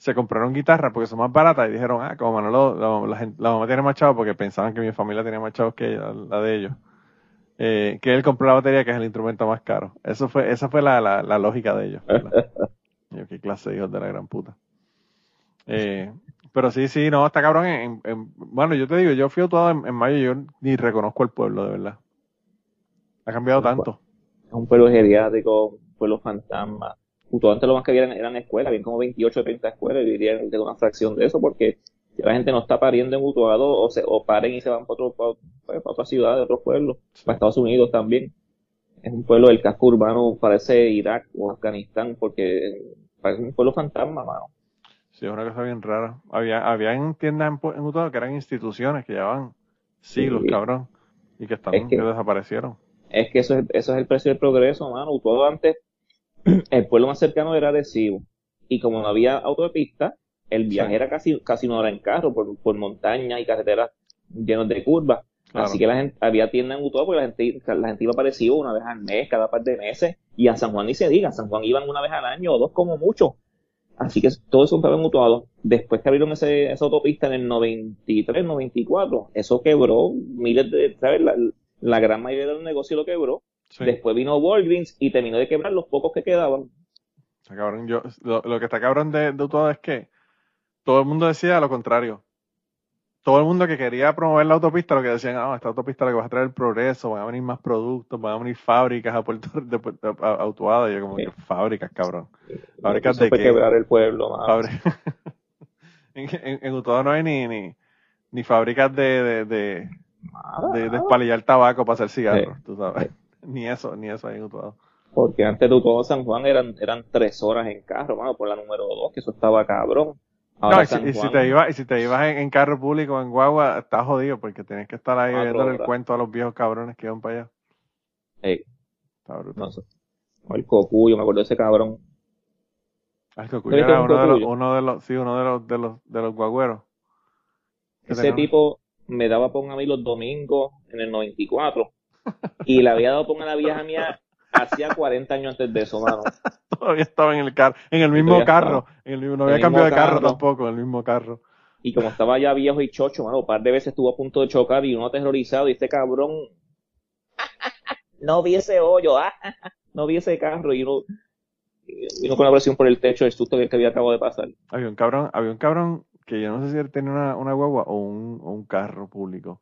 se compraron guitarras porque son más baratas y dijeron, ah, como Manolo, la, la mamá tiene más chavos porque pensaban que mi familia tenía más chavos que ella, la de ellos. Eh, que él compró la batería que es el instrumento más caro. Eso fue, esa fue la, la, lógica de ellos. [LAUGHS] Yo, qué clase de hijos de la gran puta. Eh, pero sí, sí, no, está cabrón. En, en- bueno, yo te digo, yo fui autuado en, en mayo y yo ni reconozco el pueblo, de verdad. Ha cambiado tanto. Es un pueblo geriátrico, un pueblo fantasma. Justo antes lo más que había eran, eran escuelas, habían como 28 o 30 escuelas, y diría que una fracción de eso, porque la gente no está pariendo en Utuado, o, se, o paren y se van para, otro, para, para otras ciudades, otros pueblos, para Estados Unidos también. Es un pueblo del casco urbano, parece Irak o Afganistán, porque parece un pueblo fantasma, mano. Sí, es una cosa bien rara. Había, había en tiendas en, en Utuado que eran instituciones que llevaban siglos, Sí. cabrón, y que están, Es que- que desaparecieron. Es que eso es, eso es el precio del progreso, mano. Todo antes, [CLEARS THROAT] el pueblo más cercano era Arecibo. Y como no había autopista, el viaje Sí. era casi, casi una hora en carro por, por montañas y carreteras llenas de curvas. Claro. Así que la gente, había tiendas en Utuado porque la gente, la gente iba a Arecibo una vez al mes, cada par de meses. Y a San Juan ni se diga, a San Juan iban una vez al año o dos como mucho. Así que todo eso estaba en Utuado. Después que abrieron ese, esa autopista en el 93, 94, eso quebró miles de, ¿sabes? La, la gran mayoría de los negocios lo quebró. Sí. Después vino Walgreens y terminó de quebrar los pocos que quedaban. Cabrón. Yo, lo, lo que está cabrón de, de Utuado es que todo el mundo decía lo contrario. Todo el mundo que quería promover la autopista, lo que decían, ah, esta autopista lo que va a traer el progreso, van a venir más productos, van a venir fábricas a Puerto de, Puerto- a, a Utuado. Y yo como Sí. fábricas, cabrón. ¿Fábricas de qué? quebrar el pueblo, [LAUGHS] en, en, en Utuado no hay ni, ni, ni fábricas de, de, de, de, de espalillar tabaco para hacer cigarros, Sí. tú sabes. [LAUGHS] Ni eso, ni eso hay en Utuado. Porque antes de todo San Juan eran, eran tres horas en carro, mano, por la número dos, que eso estaba cabrón. Ahora No, y si, y te ibas, y si te ibas en, en carro público o en guagua, estás jodido porque tienes que estar ahí Cuatro viéndole el cuento a los viejos cabrones que iban para allá. Ey, Está brutal. no sé. O el cocuyo, me acuerdo de ese cabrón. Ah, el Cocuyo ¿Tú viste era un uno de los, uno de los, sí, uno de los, de los, de los guagüeros. Ese tipo me daba pon a mí los domingos en el 94. Y le había dado pon a la vieja mía hacía 40 años antes de eso, mano. [LAUGHS] Todavía estaba en el carro, en el mismo carro, en el no En el había cambiado de carro, carro. tampoco, en el mismo carro. Y como estaba ya viejo y chocho, mano, un par de veces estuvo a punto de chocar y uno aterrorizado y este cabrón no vi ese hoyo, ah, no vi ese carro y uno, con la presión por el techo del susto que que había acabado de pasar. Había un cabrón, había un cabrón que yo no sé si él tenía una, una guagua o un, o un carro público.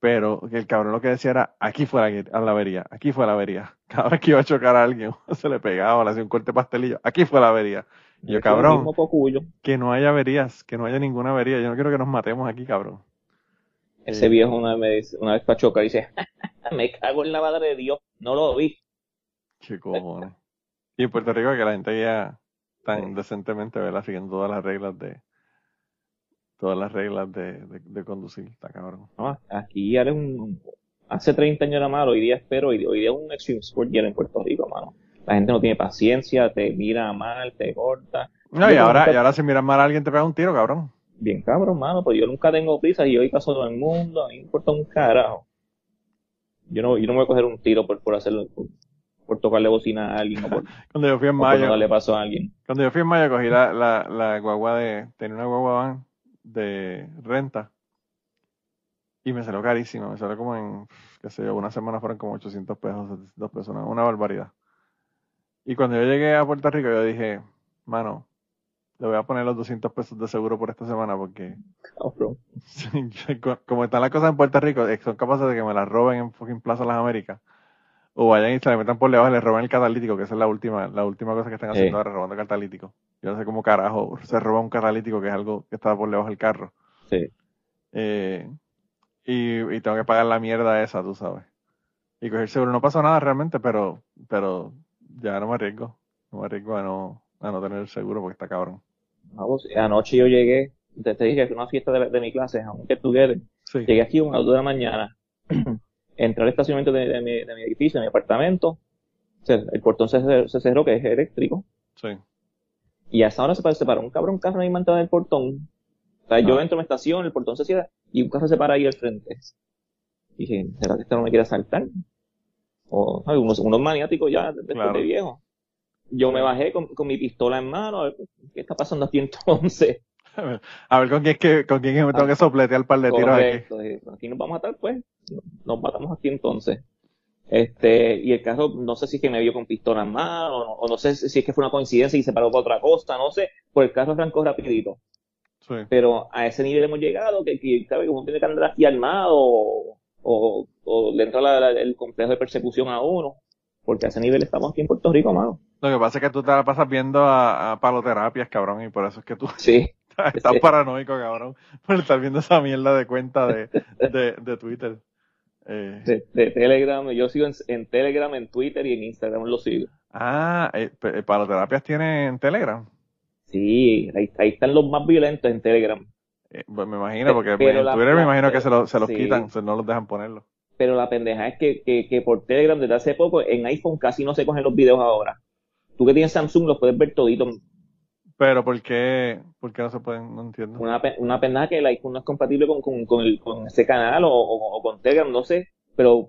Pero el cabrón lo que decía era, aquí fue la, a la avería, aquí fue la avería. [LAUGHS] Cada vez que iba a chocar a alguien, [LAUGHS] se le pegaba, le hacía un corte pastelillo, aquí fue la avería. Y yo, cabrón, que no haya averías, que no haya ninguna avería. Yo no quiero que nos matemos aquí, cabrón. ese viejo una vez, me dice- una vez para chocar dice, [LAUGHS] me cago en la madre de Dios, no lo vi. Qué cojones. Y en Puerto Rico que la gente ya tan decentemente, ¿verdad? Siguiendo todas las reglas de todas las reglas de, de, de conducir, está cabrón. No, aquí ya eres un, hace 30 años era malo, hoy día espero, hoy, hoy día es un extreme sport lleno en Puerto Rico, mano. La gente no tiene paciencia, te mira mal, te corta. No, y ahora, nunca- y ahora si miras mal a alguien te pega un tiro, cabrón. Bien cabrón, mano, pues yo nunca tengo prisa y hoy paso todo el mundo, a mí me importa un carajo. Yo no, yo no voy a coger un tiro por, por hacerlo, por, por tocarle bocina a alguien o por, [LAUGHS] Cuando yo fui en por mayo, darle paso a alguien. cuando yo fui en mayo cogí la, la, la guagua de, tenía una guagua van de renta y me salió carísima, me salió como en, qué sé yo, una semana fueron como 800 pesos, 700 pesos, una, una barbaridad. Y cuando yo llegué a Puerto Rico yo dije, mano, le voy a poner los 200 pesos de seguro por esta semana porque [LAUGHS] como están las cosas en Puerto Rico, eh, son capaces de que me las roben en fucking Plaza Las Américas. O vayan y se le metan por debajo y le roben el catalítico, que esa es la última, la última cosa que están haciendo ahora, robando el catalítico. Yo no sé cómo carajo se roba un catalítico, que es algo que está por debajo del carro. Sí. Eh, y, y tengo que pagar la mierda esa, tú sabes. Y coger seguro, no pasó nada realmente, pero, pero ya no me arriesgo. No me arriesgo a no, a no tener el seguro porque está cabrón. Vamos, anoche yo llegué, te, te dije que una fiesta de, de mi clase, aunque together. Sí. Llegué aquí a 2 de la mañana, [CLEARS THROAT] entré al estacionamiento de, de mi, de mi edificio, de mi apartamento, el portón se, se cerró, que es eléctrico. Sí. Y a esa hora se para, un cabrón carro ahí entrada del portón. O sea, yo Ah. entro a mi estación, el portón se cierra y un carro se para ahí al frente. Y dije, ¿será que este no me quiere asaltar? O ¿sabes? unos, unos maniáticos ya después Claro. de viejo. Yo me bajé con, con mi pistola en mano, a ver qué está pasando aquí entonces. [LAUGHS] A ver con quién es que, con quién es que me tengo que sopletear el par de tiros aquí. Correcto, aquí nos vamos a matar, pues. Nos matamos aquí entonces. Este, y el carro, no sé si es que me vio con pistola en mano, o no, o no sé si es que fue una coincidencia y se paró para otra costa, no sé, pues el carro arrancó rapidito. Sí. Pero a ese nivel hemos llegado que, que sabe que uno tiene que andar aquí armado o, o, o le entra la- la- el complejo de persecución a uno. Porque a ese nivel estamos aquí en Puerto Rico, mano. Lo que pasa es que tú te la pasas viendo a, a paloterapias, cabrón, y por eso es que tú Sí. [LAUGHS] estás Sí. paranoico, cabrón, por estar viendo esa mierda de cuenta de, de, de Twitter. Eh, De, de Telegram, yo sigo en, en Telegram, en Twitter y en Instagram lo sigo. Ah, eh, eh, paloterapias tiene en Telegram. Sí, ahí, ahí están los más violentos en Telegram. Eh, pues me imagino, porque Pero en la- Twitter me imagino que se, lo- se los sí. quitan, se no los dejan ponerlo. Pero la pendeja es que, que, que por Telegram desde hace poco en iPhone casi no se cogen los videos ahora. Tú que tienes Samsung los puedes ver toditos. Pero ¿por qué, por qué no se pueden? No entiendo. Una, una pendeja que el iPhone no es compatible con, con, con, el- con ese canal o, o- o con Telegram, no sé. Pero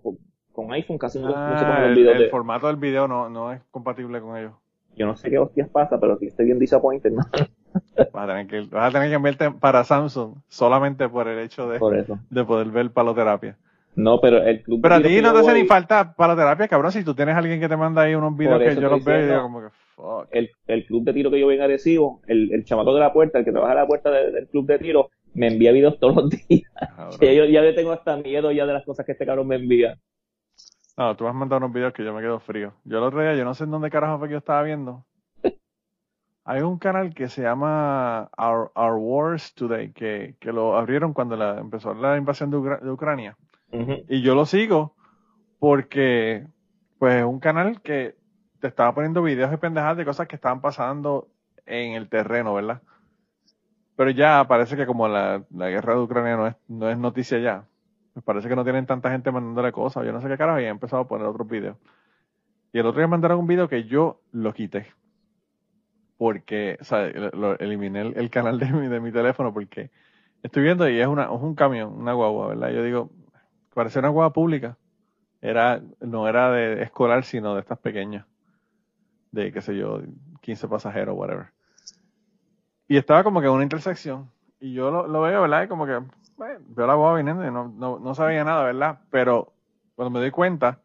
con- iPhone casi no, no se Ah, cogen los el, videos el de... formato del video no, no es compatible con ellos. Yo no sé qué hostias pasa, pero aquí estoy bien disappointed, ¿no? [LAUGHS] Vas a tener que, vas a tener que cambiarte para Samsung solamente por el hecho de, Por eso. de poder ver paloterapia. No, pero el club Pero a ti no te hace ni falta paloterapia, cabrón. Si tú tienes a alguien que te manda ahí unos videos que yo los veo y digo como que, fuck. el, el club de tiro que yo voy en Arecibo, el, el chamaco de la puerta, el que trabaja a la puerta de- del club de tiro, me envía videos todos los días. Que [LAUGHS] yo ya le tengo hasta miedo ya de las cosas que este cabrón me envía. No, tú has mandado unos videos que yo me quedo frío. Yo el otro día, yo no sé en dónde carajo fue que yo estaba viendo. [LAUGHS] Hay un canal que se llama Our, Our Wars Today, que, que lo abrieron cuando la, empezó la invasión de, Ucra- de Ucrania. Y yo lo sigo porque, pues, es un canal que te estaba poniendo videos de pendejadas de cosas que estaban pasando en el terreno, ¿verdad? Pero ya parece que como la, la guerra de Ucrania no es, no es noticia ya, me parece que no tienen tanta gente mandándole cosas, yo no sé qué carajo, y he empezado a poner otros videos. Y el otro día mandaron un video que yo lo quité. Porque, o sea, lo, eliminé el, el canal de mi, de mi teléfono porque estoy viendo y es, una, es un camión, una guagua, ¿verdad? Yo digo, parecía una guagua pública. Era, no era de escolar, sino de estas pequeñas. De, qué sé yo, 15 pasajeros, whatever. Y estaba como que en una intersección. Y yo lo, veo, ¿verdad? Y como que, bueno, veo la guagua viniendo y no, no, no sabía nada, ¿verdad? Pero cuando me doy cuenta,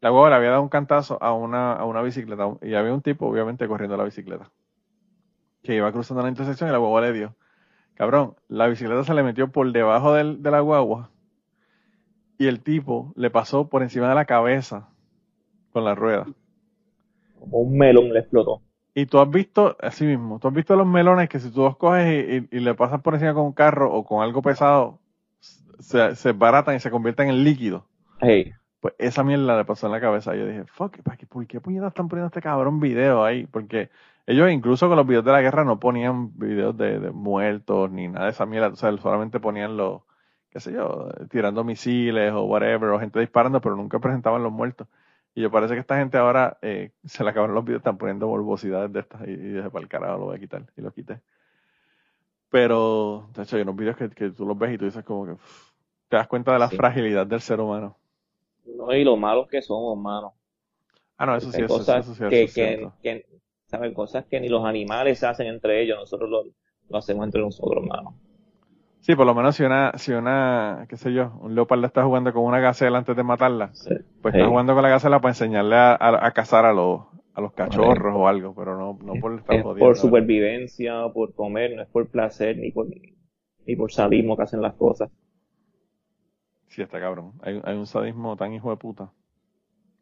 la guagua le había dado un cantazo a una, a una bicicleta. Y había un tipo, obviamente, corriendo la bicicleta. Que iba cruzando la intersección y la guagua le dio. Cabrón, la bicicleta se le metió por debajo del, de la guagua y el tipo le pasó por encima de la cabeza con la rueda. Como un melón le explotó. Y tú has visto, así mismo, tú has visto los melones que si tú los coges y, y- y le pasas por encima con un carro o con algo pesado, se, se baratan y se convierten en líquido. Hey, Pues esa mierda le pasó en la cabeza. Y yo dije, fuck, ¿para qué, ¿por qué puñetas están poniendo este cabrón video ahí? Porque ellos incluso con los videos de la guerra no ponían videos de, de muertos ni nada de esa mierda. O sea, solamente ponían los, qué sé yo, tirando misiles o whatever, o gente disparando, pero nunca presentaban los muertos. Y yo parece que esta gente ahora eh, se le acabaron los videos, están poniendo morbosidades de estas y, y dije, para el carajo lo voy a quitar. Y lo quité. Pero, de hecho, hay unos videos que, que tú los ves y tú dices como que te das cuenta de la Sí. fragilidad del ser humano. no, y lo malos que somos, hermano. Ah, no, eso sí, eso, cosas eso sí, eso que, es que, que, ¿saben? Cosas que ni los animales hacen entre ellos, nosotros lo, lo hacemos entre nosotros, hermano. Sí, por lo menos si una, si una, qué sé yo, un leopardo está jugando con una gacela antes de matarla, Sí. pues Sí. está jugando con la gacela para enseñarle a, a- a cazar a los, a los cachorros o algo, pero no, no por estar Es jodiendo. por supervivencia, por comer, no es por placer ni por, ni por sadismo que hacen las cosas. Sí, está cabrón. Hay, hay un sadismo tan hijo de puta,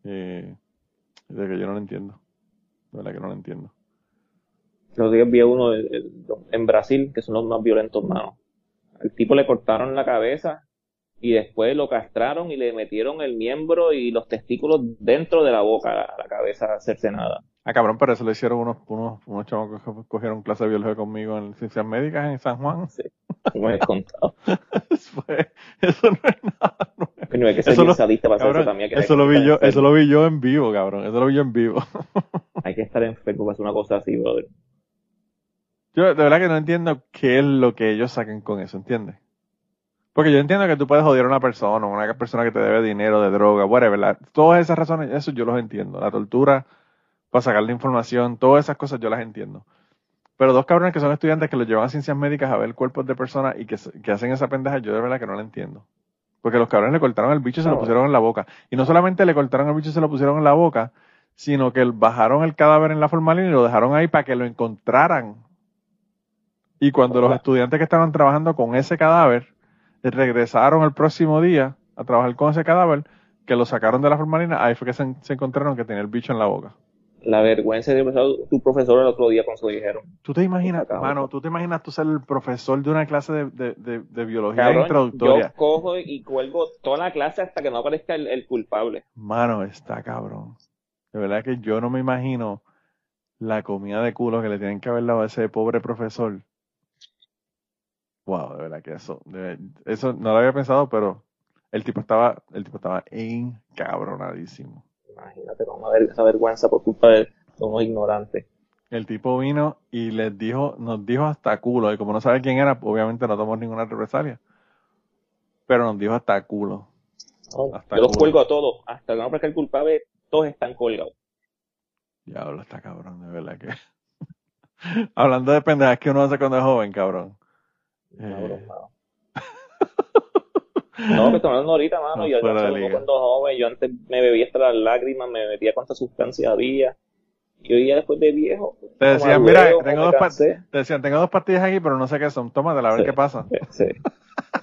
eh, de que yo no lo entiendo. De verdad que no lo entiendo. Los días vi uno en Brasil, que son los más violentos, hermano. Al tipo le cortaron la cabeza y después lo castraron y le metieron el miembro y los testículos dentro de la boca, la, la cabeza cercenada. Ah, cabrón, pero eso lo hicieron unos, unos, unos chavos que cogieron clase de biología conmigo en ciencias médicas en San Juan. Como he contado. [LAUGHS] Fue- eso no es nada nuevo. Coño, hay que ser Eso lo- para Cabrón, eso también. hay que- eso hay lo que vi yo, enfermo. eso lo vi yo en vivo, cabrón. Eso lo vi yo en vivo. [LAUGHS] Hay que estar enfermo para hacer una cosa así, brother. Yo de verdad que no entiendo qué es lo que ellos saquen con eso, ¿entiendes? Porque yo entiendo que tú puedes odiar a una persona, una persona que te debe dinero, de droga, whatever. la- todas esas razones, eso yo los entiendo. La tortura, para sacarle información, todas esas cosas yo las entiendo. Pero dos cabrones que son estudiantes que los llevan a ciencias médicas a ver cuerpos de personas y que, que hacen esa pendeja, yo de verdad que no la entiendo. Porque los cabrones le cortaron el bicho y se lo pusieron en la boca. Y no solamente le cortaron el bicho y se lo pusieron en la boca, sino que bajaron el cadáver en la formalina y lo dejaron ahí para que lo encontraran. Y cuando los estudiantes que estaban trabajando con ese cadáver regresaron el próximo día a trabajar con ese cadáver, que lo sacaron de la formalina, ahí fue que se, se encontraron que tenía el bicho en la boca. La vergüenza de tu profesor el otro día cuando se lo dijeron. ¿Tú te imaginas, mano, tú te imaginas tú ser el profesor de una clase de, de, de, de biología Cabrón, introductoria? yo cojo y cuelgo toda la clase hasta que no aparezca el, el culpable. Mano, está cabrón. De verdad que yo no me imagino la comida de culo que le tienen que haber dado a ese pobre profesor. Wow, de verdad que eso, de- eso no lo había pensado, pero el tipo estaba, el tipo estaba encabronadísimo. Imagínate, vamos a ver esa vergüenza por culpa de unos ignorantes. El tipo vino y les dijo, nos dijo hasta culo, y como no sabe quién era, obviamente no tomó ninguna represalia. Pero nos dijo hasta culo. Hasta yo los cuelgo a todos. Hasta que no aparezca el culpable, todos están colgados. Diablo, está cabrón, de verdad que. [LAUGHS] Hablando de pendejas que uno hace cuando es joven, cabrón. Eh. No, que estoy hablando ahorita, mano. No, yo, yo cuando joven, yo antes me bebía hasta las lágrimas, me metía cuántas sustancias había. Y hoy ya después de viejo. Te decían, mira, luego, tengo dos, pa- cansé. te decían, tengo dos pastillas aquí, pero no sé qué son. Tómatela a ver Sí. qué pasa. Sí,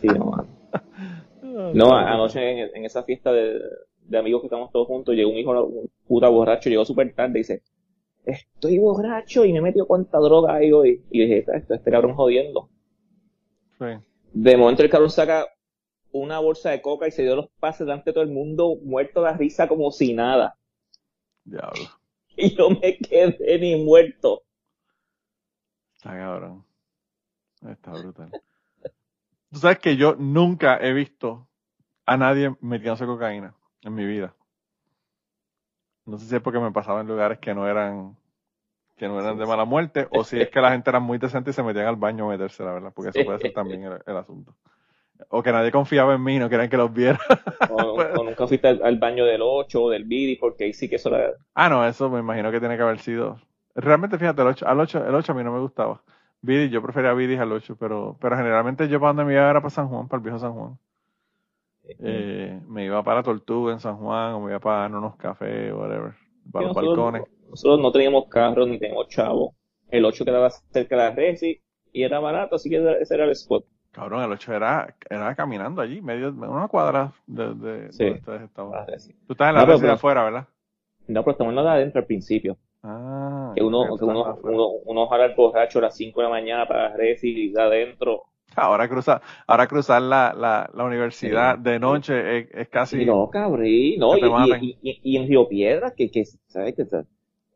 sí, no, mano. [LAUGHS] No, anoche en, en esa fiesta de, de amigos que estamos todos juntos, llegó un hijo un puta borracho, llegó súper tarde y dice, estoy borracho y me metió cuánta droga hay hoy. Y dije, esto, este cabrón jodiendo. Sí. De momento el cabrón saca una bolsa de coca y se dio los pases delante de todo el mundo, muerto de la risa como si nada. Diablo. [LAUGHS] Y yo me quedé ni muerto. Está cabrón. Está brutal. Tú sabes que yo nunca he visto a nadie metiéndose cocaína en mi vida. No sé si es porque me pasaba en lugares que no eran que no eran de mala muerte o si es que la gente era muy decente y se metían al baño a meterse, la verdad, porque eso puede ser también el, el asunto. O que nadie confiaba en mí, no querían que los viera. [LAUGHS] O, o nunca fuiste al, al baño del 8 o del Bidi, porque ahí sí que eso era... Ah, no, eso me imagino que tiene que haber sido. Realmente, fíjate, el 8, al 8, el 8 a mí no me gustaba. Bidis, yo prefería Bidis al 8, pero, pero generalmente yo para donde me iba era para San Juan, para el viejo San Juan. Eh, me iba para Tortuga en San Juan, o me iba para unos cafés, whatever, para los balcones. nosotros no teníamos carro ni teníamos chavo. El 8 quedaba cerca de la Resi y era barato, así que ese era el spot. Cabrón, el 8 era, era caminando allí, medio, una cuadra de, de Sí. donde ustedes estaban. la Resi. Tú estás en la No, pero- pero- afuera, ¿verdad? No, pero estamos hablando de adentro al principio. Ah, Que uno, que uno, uno, uno jala el borracho a las 5 de la mañana para la Resi y de adentro. Ahora cruzar, ahora cruzar la, la, la universidad de noche es, es casi. Y no, cabrón, no, Que y, y, y, y en Río Piedra, que, que ¿sabes qué?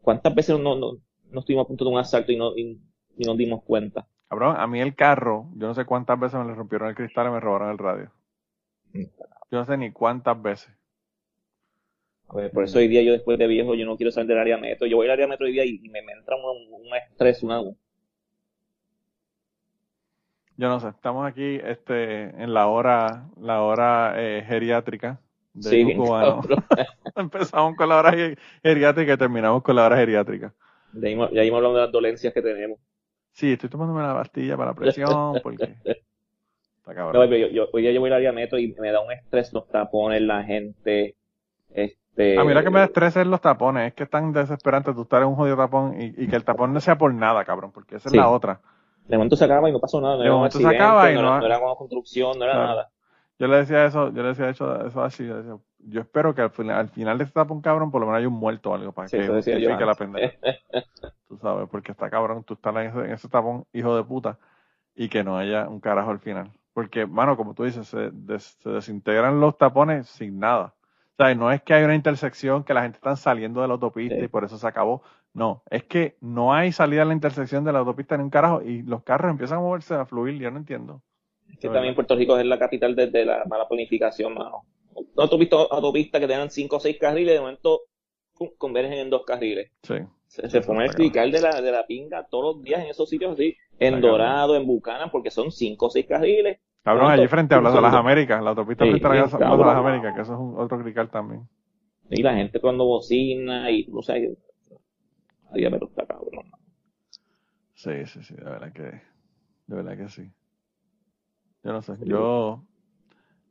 ¿Cuántas veces no, no, no estuvimos a punto de un asalto y no, y, y nos dimos cuenta? Cabrón, a mí el carro, yo no sé cuántas veces me le rompieron el cristal y me robaron el radio. Yo no sé ni cuántas veces. Ver, por eso hoy día yo después de viejo yo no quiero salir del área metro. Yo voy al área metro hoy día y, y me, me entra un, un estrés, una... Yo no sé, estamos aquí este, en la hora, la hora eh, geriátrica de Sí, cubano. [LAUGHS] Empezamos con la hora ge- geriátrica y terminamos con la hora geriátrica. Ya íbamos, ya íbamos hablando de las dolencias que tenemos. Sí, estoy tomándome la pastilla para la presión porque [LAUGHS] está cabrón. pero yo, yo- hoy día yo voy al área metro y me da un estrés los tapones, la gente, este... A mí lo que me da estrés es los tapones, es que es tan desesperante tú estar en un jodido tapón y, y que el tapón no sea por nada, cabrón, porque esa Sí. es la otra. De momento se acaba y no pasó nada. No De momento se acaba y no, no- era, no era construcción, no era Claro. nada. Yo le decía eso, yo le decía eso, eso así, yo, decía, yo espero que al final, al final de este tapón cabrón por lo menos haya un muerto o algo para Sí, que justifique la pendeja. Tú sabes, porque está cabrón, tú estás en ese, en ese tapón, hijo de puta, y que no haya un carajo al final. Porque, mano, como tú dices, se, des- se desintegran los tapones sin nada. O sea, no es que hay una intersección que la gente está saliendo de la autopista Sí. y por eso se acabó. No, es que no hay salida en la intersección de la autopista ni un carajo y los carros empiezan a moverse, a fluir, yo no entiendo. Que también Puerto Rico es la capital de, de la mala planificación, mano. autopista, autopista que tengan cinco o seis carriles, de momento pum, convergen en dos carriles. Sí. Se, se pone el crical de la, de la pinga todos los días en esos sitios así, en Dorado, en Buchanan, porque son cinco o seis carriles. Cabrón, allí frente a Plaza de las. Américas, la autopista Sí, frente a Plaza de las. Américas, que eso es un, otro crical también. Y la gente cuando bocina y tú sabes, ay, pero está cabrón. Sí, sí, sí, de verdad que, de verdad que sí. Yo no sé, yo,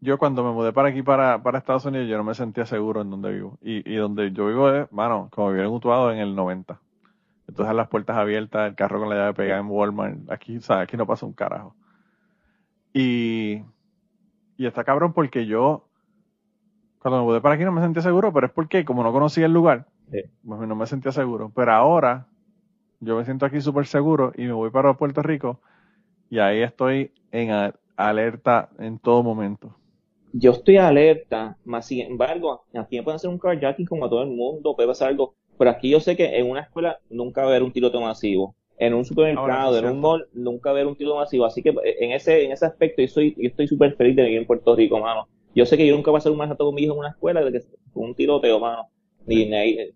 yo cuando me mudé para aquí, para, para Estados Unidos, yo no me sentía seguro en donde vivo. Y, y donde yo vivo es, mano, como viví en Utuado en el 90. Entonces las puertas abiertas, el carro con la llave pegada en Walmart, aquí, ¿sabes? Aquí no pasa un carajo. Y, y está cabrón porque yo, cuando me mudé para aquí no me sentía seguro, pero es porque como no conocía el lugar, Sí. pues no me sentía seguro. Pero ahora yo me siento aquí súper seguro y me voy para Puerto Rico y ahí estoy en alerta en todo momento. Yo estoy alerta, más sin embargo, aquí me pueden hacer un carjacking como a todo el mundo, puede pasar algo, pero aquí yo sé que en una escuela nunca va a haber un tiroteo masivo. En un supermercado, en un mall, nunca va a haber un tiroteo masivo. Así que eh, en ese, en ese aspecto yo soy, yo estoy súper feliz de vivir en Puerto Rico, mano. Yo sé que yo nunca voy a hacer un maratón con mi hijo en una escuela de que con un tiroteo, mano. Ni, ni ahí-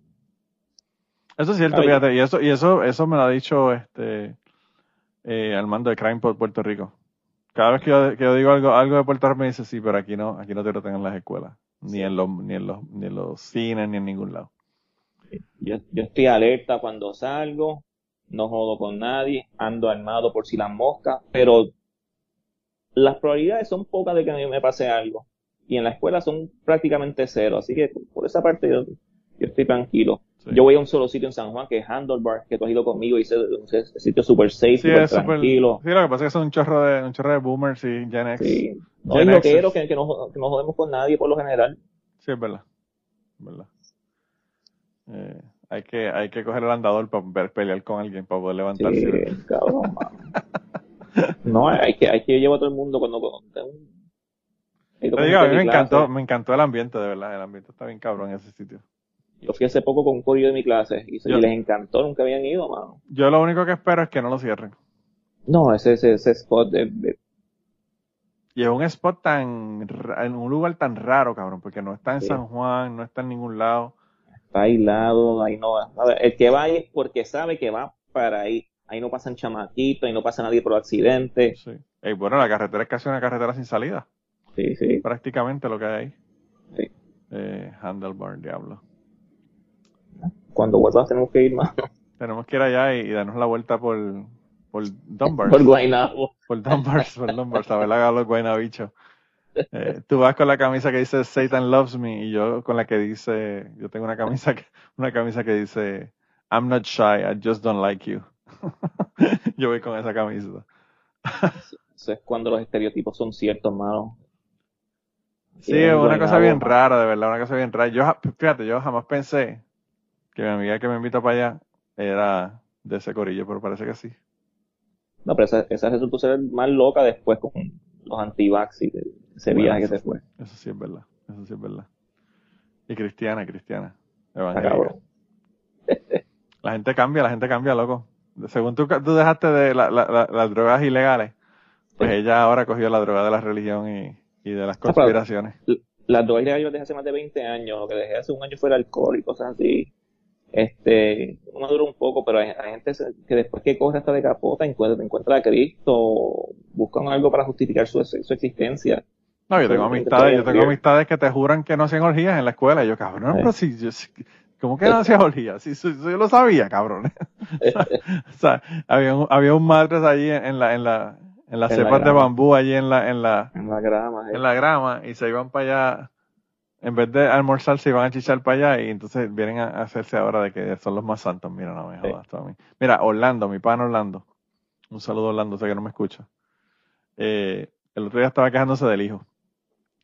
Eso es cierto, Ay. fíjate, y eso, y eso, eso me lo ha dicho este eh, Armando de Crime por Puerto Rico. Cada vez que yo, que yo digo algo, algo de Puerto Rico me dice, sí, pero aquí no, aquí no te lo tengan en las escuelas, ni en los, ni en los, ni en los cines, ni en ningún lado. Yo, yo estoy alerta cuando salgo, no jodo con nadie, ando armado por si las moscas, pero las probabilidades son pocas de que me, me pase algo. Y en la escuela son prácticamente cero, así que por esa parte yo, yo estoy tranquilo. Sí. Yo voy a un solo sitio en San Juan, que es Handlebar, que tú has ido conmigo y ese un sitio super safe, Sí, súper es súper- tranquilo. sí, lo que pasa es que son un chorro de, un chorro de boomers y Gen X. Sí. No Gen hay loqueros que, que, no, que no jodemos con nadie por lo general. Sí, es verdad. Es verdad. Eh, hay que, hay que coger el andador para ver- pelear con alguien, para poder levantarse. Sí, cabrón. [LAUGHS] No, hay que, hay que llevar a todo el mundo cuando, cuando un- digo, a mí me clase. encantó, me encantó el ambiente, de verdad. El ambiente está bien cabrón en ese sitio. Yo fui hace poco con un corillo de mi clase y, Yo- y les encantó, nunca habían ido, mano. Yo lo único que espero es que no lo cierren. No, ese, ese, ese spot de, de- Y es un spot tan, en un lugar tan raro, cabrón, porque no está en Sí. San Juan, no está en ningún lado. está aislado, ahí no va. A ver, el que va ahí es porque sabe que va para ahí. Ahí no pasan chamaquitos, ahí no pasa nadie por accidente. Sí. Y bueno, la carretera es casi una carretera sin salida. Sí, sí. Prácticamente lo que hay ahí. Sí. Eh, Handlebar, diablo. Cuando vuelvas tenemos que ir más Tenemos que ir allá y, y darnos la vuelta por, por Dunbar. por Guaynabo. Por Dunbars, [LAUGHS] por Dunbars, a ver a los guaynabichos. Eh, tú vas con la camisa que dice Satan loves me y yo con la que dice, yo tengo una camisa que, una camisa que dice I'm not shy, I just don't like you. [LAUGHS] yo voy con esa camisa. Eso es cuando los estereotipos son ciertos, mano. Sí, una cosa bien mano. rara, de verdad, una cosa bien rara. Yo, ja- fíjate, yo jamás pensé que mi amiga que me invita para allá era de ese corillo, pero parece que sí. No, pero esa, esa resultó ser más loca después con los anti-vax y ese Bueno, viaje que se fue. Eso sí es verdad, eso sí es verdad. Y cristiana, cristiana, evangélica. [LAUGHS] La gente cambia, la gente cambia, loco. Según tú, tú dejaste de la- la- la- las drogas ilegales, pues Sí. ella ahora cogió la droga de la religión y, y de las conspiraciones. Las drogas ilegales yo las dejé hace más de 20 años. Lo que dejé hace un año fue el alcohol y cosas así. Este, uno dura un poco, pero hay, hay gente que después que coge hasta de capota encuentra, encuentra a Cristo, buscan algo para justificar su, su existencia. No, yo tengo amistades, yo tengo es amistades que te juran que no hacían orgías en la escuela. Y yo, cabrón, Sí. pero si yo, si- ¿cómo que no hacías orgías? Si, si- si yo lo sabía, cabrón. [LAUGHS] o sea, había un, había un madres allí en, la, en la, en las En la cepas de bambú allí en la, en la, En la grama. eh. en la grama y se iban para allá, en vez de almorzar se iban a chichar para allá y entonces vienen a hacerse ahora de que son los más santos. Mira, no me Sí. jodas tú a mí. Mira, Orlando, mi pan Orlando. Un saludo a Orlando, sé que no me escucha. Eh, el otro día estaba quejándose del hijo.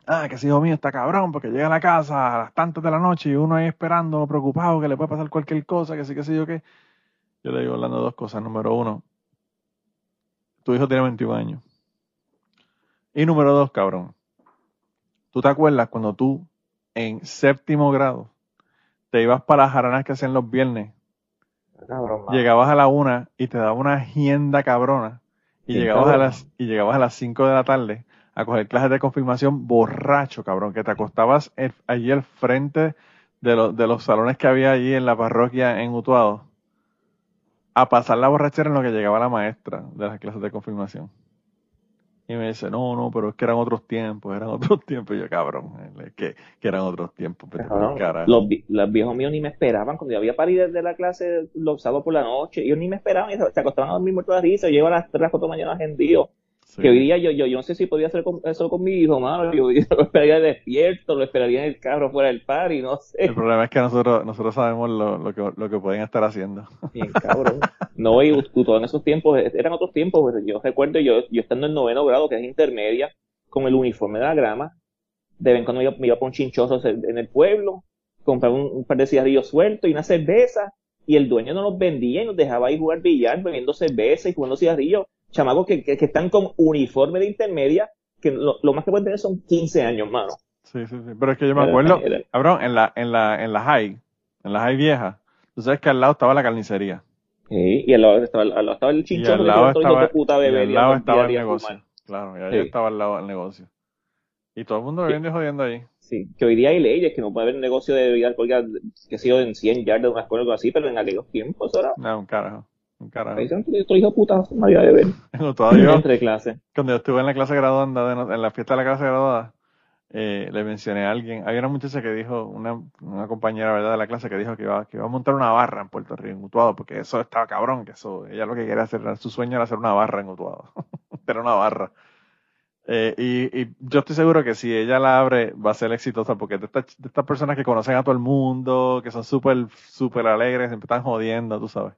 Ah, que ese hijo mío está cabrón porque llega a la casa a las tantas de la noche y uno ahí esperando, preocupado, que le puede pasar cualquier cosa, que sí, que sí, yo qué. Yo le digo a Orlando dos cosas. Número uno, tu hijo tiene 21 años. Y número dos, cabrón. ¿Tú te acuerdas cuando tú, en séptimo grado, te ibas para las jaranas que hacían los viernes? Cabrón, mano. Llegabas a la una y te daba una agenda cabrona. Y llegabas, a las, y llegabas a las cinco de la tarde a coger clases de confirmación borracho, cabrón, que te acostabas allí al frente de, los de los salones que había allí en la parroquia en Utuado a pasar la borrachera en lo que llegaba la maestra de las clases de confirmación. Y me dice, no, no, pero es que eran otros tiempos, eran [LAUGHS] otros tiempos. Y yo, cabrón, es que, que eran otros tiempos. Cabrón, los, los viejos míos ni me esperaban cuando yo había parido desde la clase los sábados por la noche. Ellos ni me esperaban, ellos se acostaban a dormir muertos de risa. Yo llego a las 3, 4 de la mañana agendido. Sí. Que hoy día yo, yo, yo no sé si podía hacer con- eso con mi hijo, mano. Yo, yo lo esperaría despierto, lo esperaría en el carro fuera del party, no sé. El problema es que nosotros, nosotros sabemos lo, lo, que, lo que pueden estar haciendo. Bien, cabrón. No, y tú, tú, en esos tiempos, eran otros tiempos. pues, Yo recuerdo yo, yo estando en noveno grado, que es intermedia, con el uniforme de la grama. De vez en cuando me iba, me iba por un chinchoso en el pueblo, compraba un, un par de cigarrillos sueltos y una cerveza. Y el dueño no los vendía y nos dejaba ahí jugar billar, bebiendo cerveza y jugando cigarrillos. Chamacos que, que, que están con uniforme de intermedia, que lo, lo más que pueden tener son 15 años, mano. Sí, sí, sí. Pero es que yo me acuerdo, era- cabrón, en la, en la, en la high, en la high vieja, tú sabes que al lado estaba la carnicería. Sí, y al lado estaba, al lado estaba el Y chinchoso al lado estaba, puta a y al y lado estaba el y negocio. fumar. Claro, y ahí Sí. estaba al lado el negocio. Y todo el mundo bebiendo y jodiendo ahí. Sí, que hoy día hay leyes que no puede haber negocio de bebida alcohólica que ha sido en 100 yardas de una escuela o algo así, pero en aquellos tiempos era. No, un carajo. Carajo. Ahí dicen que tu hijo de puta María de beber Cuando [LAUGHS] todavía yo- entre clases. cuando yo estuve en la clase graduanda, no- en la fiesta de la clase graduada, eh, le mencioné a alguien, había una muchacha que dijo, una, una compañera verdad de la clase que dijo que iba, que iba a montar una barra en Puerto Rico, en Utuado, porque eso estaba cabrón, que eso, ella lo que quería hacer, su sueño era hacer una barra en Utuado, [LAUGHS] era una barra. Eh, y, y yo estoy seguro que si ella la abre va a ser exitosa porque de estas, de estas personas que conocen a todo el mundo, que son súper, súper alegres, siempre están jodiendo, tú sabes.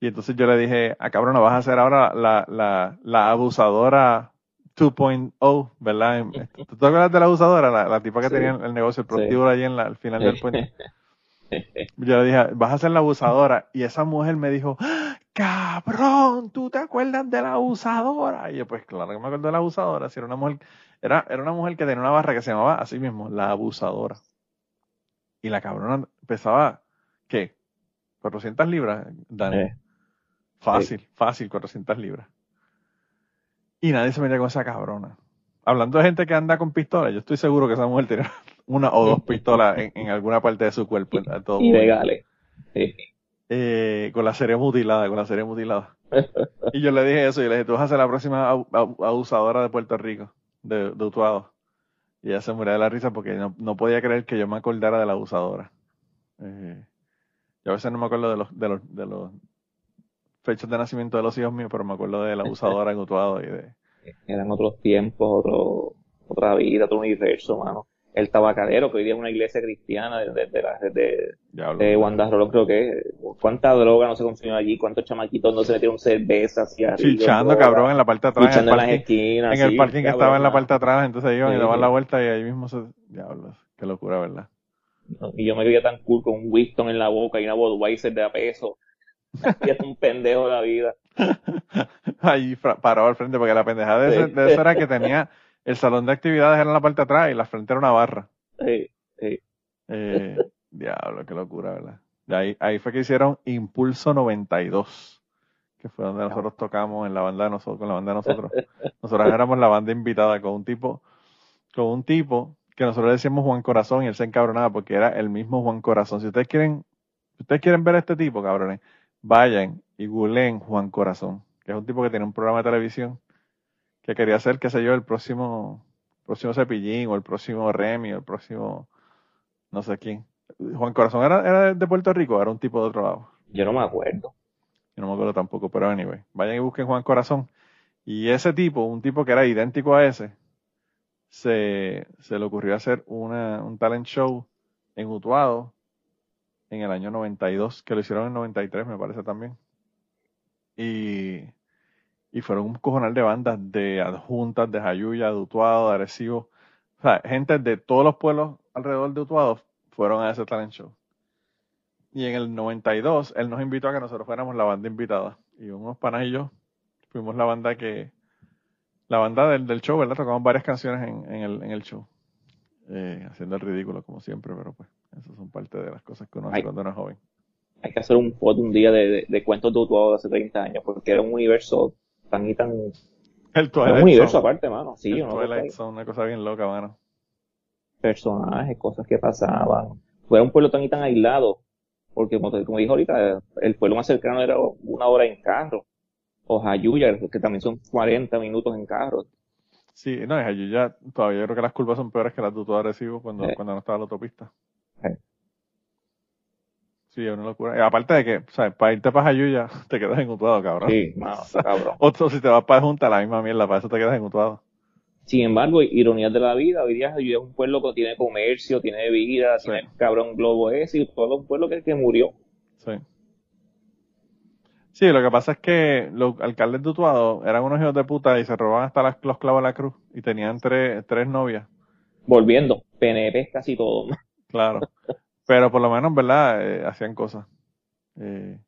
Y entonces yo le dije, ah, cabrón, vas a hacer ahora la, la, la abusadora 2.0, ¿verdad? ¿Tú te acuerdas de la abusadora? La, la tipa que Sí. tenía el negocio, el Sí. prostíbulo allí en la, al final del puente. [LAUGHS] Yo le dije, vas a ser la abusadora. Y esa mujer me dijo, ¡Ah, cabrón, ¿tú te acuerdas de la abusadora? Y yo, pues claro que me acuerdo de la abusadora. Si era una mujer, era, era una mujer que tenía una barra que se llamaba así mismo, la abusadora. Y la cabrona pesaba, ¿qué? 400 libras, Dani. Eh, Fácil, fácil, 400 libras. Y nadie se metía con esa cabrona. Hablando de gente que anda con pistolas, yo estoy seguro que esa mujer tiene [LAUGHS] una o dos pistolas en, en alguna parte de su cuerpo. todo. Sí. Eh, con la serie mutilada, con la serie mutilada. Y yo le dije eso, y le dije, tú vas a ser la próxima abusadora de Puerto Rico, de, de Utuado. Y ella se murió de la risa porque no, no podía creer que yo me acordara de la abusadora. Eh, yo a veces no me acuerdo de los, de los, de los fechas de nacimiento de los hijos míos, pero me acuerdo de la abusadora en Utuado y de, [LAUGHS] Eran otros tiempos, otro, otra vida, otro universo, mano. El tabacadero, que hoy día es una iglesia cristiana de, de, de, la- de, Wanda Rolón, creo que es. ¿Cuánta droga no se consumió allí? ¿Cuántos chamaquitos no se metieron cerveza hacia Chichando, cabrón, en la parte de atrás. En el Luchando en las esquinas. en el sí, parking que cabrón, estaba en la parte de atrás, entonces iban y Sí, daban sí. la vuelta y ahí mismo se... Diablo, qué locura, ¿verdad? Y yo me veía tan cool con un Winston en la boca y una Budweiser de a peso. Y hasta un pendejo de la vida. [LAUGHS] Ahí parado al frente, porque la pendejada de, ese- de eso era que tenía el salón de actividades era en la parte de atrás y la frente era una barra. Sí, sí. Eh, diablo, qué locura, ¿verdad? De ahí, ahí fue que hicieron Impulso 92, que fue donde nosotros tocamos en la banda de nosotros, con la banda de nosotros. Nosotros éramos la banda invitada con un tipo, con un tipo que nosotros le decíamos Juan Corazón y él se encabronaba porque era el mismo Juan Corazón. Si ustedes quieren, si ustedes quieren ver a este tipo, cabrones, vayan y googleen Juan Corazón, que es un tipo que tiene un programa de televisión que quería ser, qué sé yo, el próximo, próximo Cepillín o el próximo Remy o el próximo no sé quién. Juan Corazón era, era de Puerto Rico, era un tipo de otro lado. Yo no me acuerdo. Yo no me acuerdo tampoco, pero anyway, vayan y busquen Juan Corazón. Y ese tipo, un tipo que era idéntico a ese, se, se le ocurrió hacer una, un talent show en Utuado en el año 92, que lo hicieron en 93, me parece también. Y, y fueron un cojonal de bandas de adjuntas, de Jayuya, de Utuado, de Arecibo. O sea, gente de todos los pueblos alrededor de Utuado fueron a ese talent show. Y en el 92, él nos invitó a que nosotros fuéramos la banda invitada. Y unos panas y yo fuimos la banda que. La banda del, show, ¿verdad? Tocamos varias canciones en, el, en el show. Eh, haciendo el ridículo, como siempre, pero pues, son parte de las cosas que uno hace cuando uno es joven. Hay que hacer un pod un día de, de, de cuentos de Utuado de hace 30 años, porque era un universo tan y tan El Twilight un universo Zone. aparte, mano. Sí, el uno Twilight Zone, una cosa bien loca, mano. personajes, cosas que pasaban. Fue un pueblo tan y tan aislado, porque como, como dijo ahorita, el pueblo más cercano era una hora en carro. O Jayuya, que también son 40 minutos en carro. Sí, no, es allí ya, todavía yo creo que las curvas son peores que las de Utuado Arecibo cuando, Sí. cuando no estaba la autopista. Sí. Sí, es una locura. Aparte de que, sea, para irte para Jayuya, [LAUGHS] te quedas en Utuado, cabrón. Sí, mano, está cabrón. Otro, si te vas para Junta, la misma mierda, para eso te quedas en Utuado. Sin embargo, ironías de la vida, hoy día Jayuya es un pueblo que tiene comercio, tiene vida, Sí. tiene el cabrón globo ese, y todo un pueblo que, que murió. Sí. Sí, lo que pasa es que los alcaldes de Utuado eran unos hijos de puta y se robaban hasta las- los clavos de la cruz y tenían tres, tres novias. Volviendo, PNP casi todo. Claro. Pero por lo menos, ¿verdad? Eh, hacían cosas. Eh,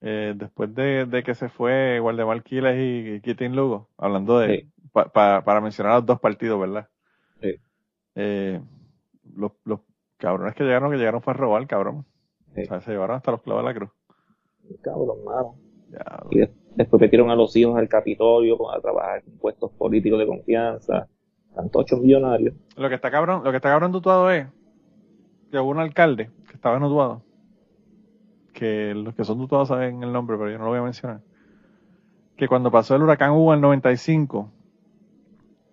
eh, después de, de que se fue Waldemar Quiles y, y Kitin Lugo, hablando de, Sí. pa- pa- para mencionar los dos partidos, ¿verdad? Sí. Eh, los, los cabrones que llegaron, que llegaron fue a robar, cabrón. Sí. O sea, se llevaron hasta los clavos de la cruz. Cabrón, mano. Ya, Y de- después metieron a los hijos al Capitolio a trabajar en puestos políticos de confianza. Tantos millonarios. Lo que está cabrón, lo que está cabrón de Utuado es que hubo un alcalde que estaba en Utuado, que los que son de Utuado saben el nombre, pero yo no lo voy a mencionar, que cuando pasó el huracán Hugo en el 95,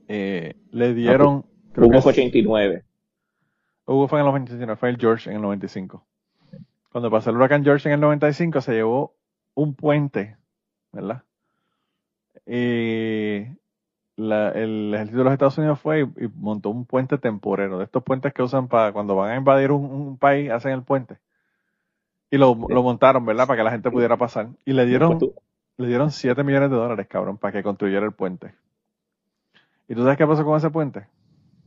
eh, le dieron, creo Hugo que fue es- 89. Hugo fue en el 95, fue el George en el 95. Cuando pasó el huracán George en el 95 se llevó un puente, ¿verdad? Y la- el ejército de los Estados Unidos fue y, y montó un puente temporero, de estos puentes que usan para cuando van a invadir un, un país, hacen el puente. Y lo, lo montaron, ¿verdad? Para que la gente pudiera pasar. Y le dieron, tú- le dieron 7 millones de dólares, cabrón, para que construyera el puente. ¿Y tú sabes qué pasó con ese puente?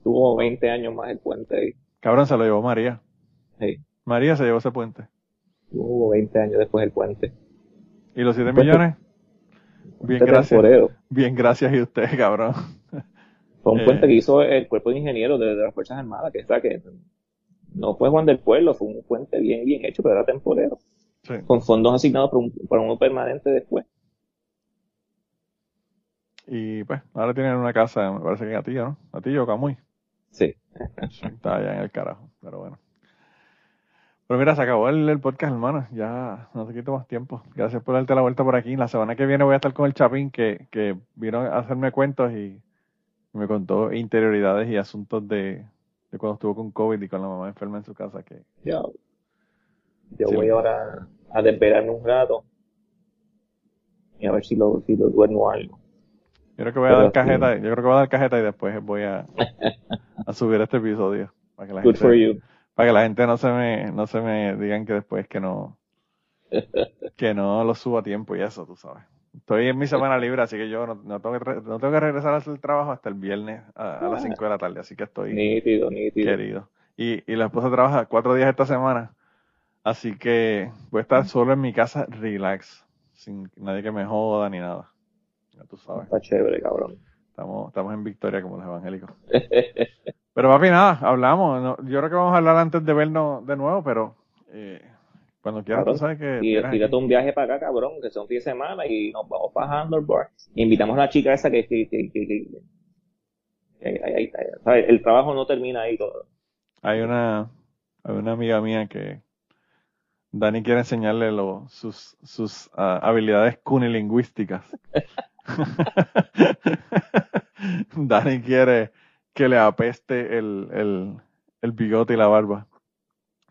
tuvo 20 años más el puente ahí. Cabrón, se lo llevó María. Sí, María se llevó ese puente. tuvo 20 años después el puente. ¿Y los 7 Puente- millones? Bien, Puente gracias. temporero. Bien, gracias y usted, cabrón. Fue un Eh. puente que hizo el cuerpo de ingenieros de, de las Fuerzas Armadas, que está que no fue Juan del Pueblo, fue un puente bien, bien hecho, pero era temporero. Sí. Con fondos asignados para, un, para uno permanente después. Y pues, ahora tienen una casa, me parece que en Atillo, ¿no? Atillo o Camuy. Sí. Sí, Está allá en el carajo, pero bueno. Pero mira, se acabó el, el podcast, hermano. Ya no te quito más tiempo. Gracias por darte la vuelta por aquí. La semana que viene voy a estar con el Chapín, que, que vino a hacerme cuentos y me contó interioridades y asuntos de, de cuando estuvo con COVID y con la mamá enferma en su casa. Que Yo, yo Sí. voy ahora a desvelarme un rato y a ver si lo, si lo duermo algo. yo creo que voy a Pero dar sí. cajeta, yo creo que voy a dar cajeta y después voy a, [LAUGHS] a subir este episodio. Para que la Good gente, for you. Para que la gente no se me, no se me digan que después que no, [LAUGHS] que no lo subo a tiempo y eso, tú sabes. Estoy en mi semana libre, así que yo no, no tengo, que, no tengo que regresar a hacer el trabajo hasta el viernes a, a las 5 de la tarde, así que estoy Nítido, nítido. querido. Y, y la esposa trabaja cuatro días esta semana, así que voy a estar solo en mi casa, relax, sin nadie que me joda ni nada. Ya tú sabes. Está chévere, cabrón. Estamos, estamos en victoria como los evangélicos. [LAUGHS] Pero papi, nada, hablamos. No, yo creo que vamos a hablar antes de vernos de nuevo, pero eh, cuando quieras, tú sabes que... Y tírate un viaje para acá, cabrón, que sea un fin de semana y nos vamos para Handlebar. Invitamos a la chica esa que, que, que, que- ahí- ahí- ahí- ¿sabes? el trabajo no termina ahí todo. Hay una, hay una amiga mía que Dani quiere enseñarle lo- sus, sus ah, habilidades cunilingüísticas. [LAUGHS] [LAUGHS] Dani quiere que le apeste el, el, el bigote y la barba.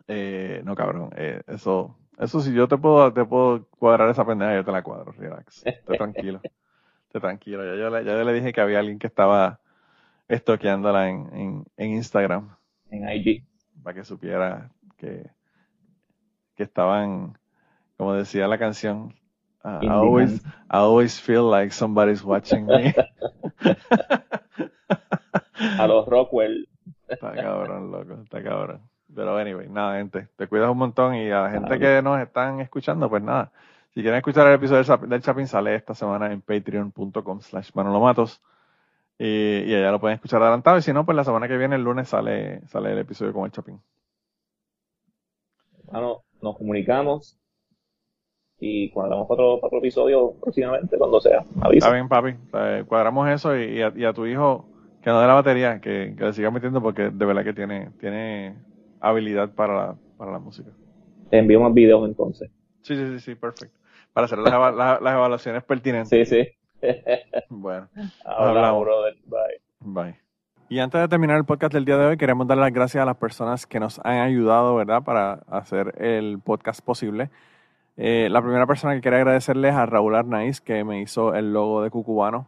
Eh, no, cabrón, eh, eso, eso si yo te puedo, te puedo cuadrar esa pendeja, yo te la cuadro, relax, esté tranquilo, esté tranquilo. Ya yo, le, ya yo le dije que había alguien que estaba estoqueándola en, en, en Instagram En IG. para que supiera que, que estaban, como decía la canción, uh, I, always, I always feel like somebody's watching me. [LAUGHS] A los Rockwell. está cabrón, loco, está cabrón. Pero anyway, nada, gente, te cuidas un montón y a la gente que nos están escuchando, pues nada. Si quieren escuchar el episodio del Chap- del Chapin, sale esta semana en patreon.com slash manolomatos. Y, y allá lo pueden escuchar adelantado. Y si no, pues la semana que viene, el lunes, sale, sale el episodio con el Chapin. Mano, nos comunicamos y cuadramos otro, otro episodio próximamente, cuando sea. Avisa. Está bien, papi. Eh, cuadramos eso y, y, a, y, a, tu hijo que no dé la batería, que, que le siga metiendo porque de verdad que tiene, tiene habilidad para la, para la música. Te envío más videos entonces. Sí, sí, sí, sí, perfecto. Para hacer las, las, las evaluaciones pertinentes. Sí, sí. bueno, hablamos, hablamos, brother. Bye. Bye. Y antes de terminar el podcast del día de hoy, queremos dar las gracias a las personas que nos han ayudado, ¿verdad?, para hacer el podcast posible. Eh, la primera persona que quería agradecerles a Raúl Arnaiz, que me hizo el logo de Cucubano.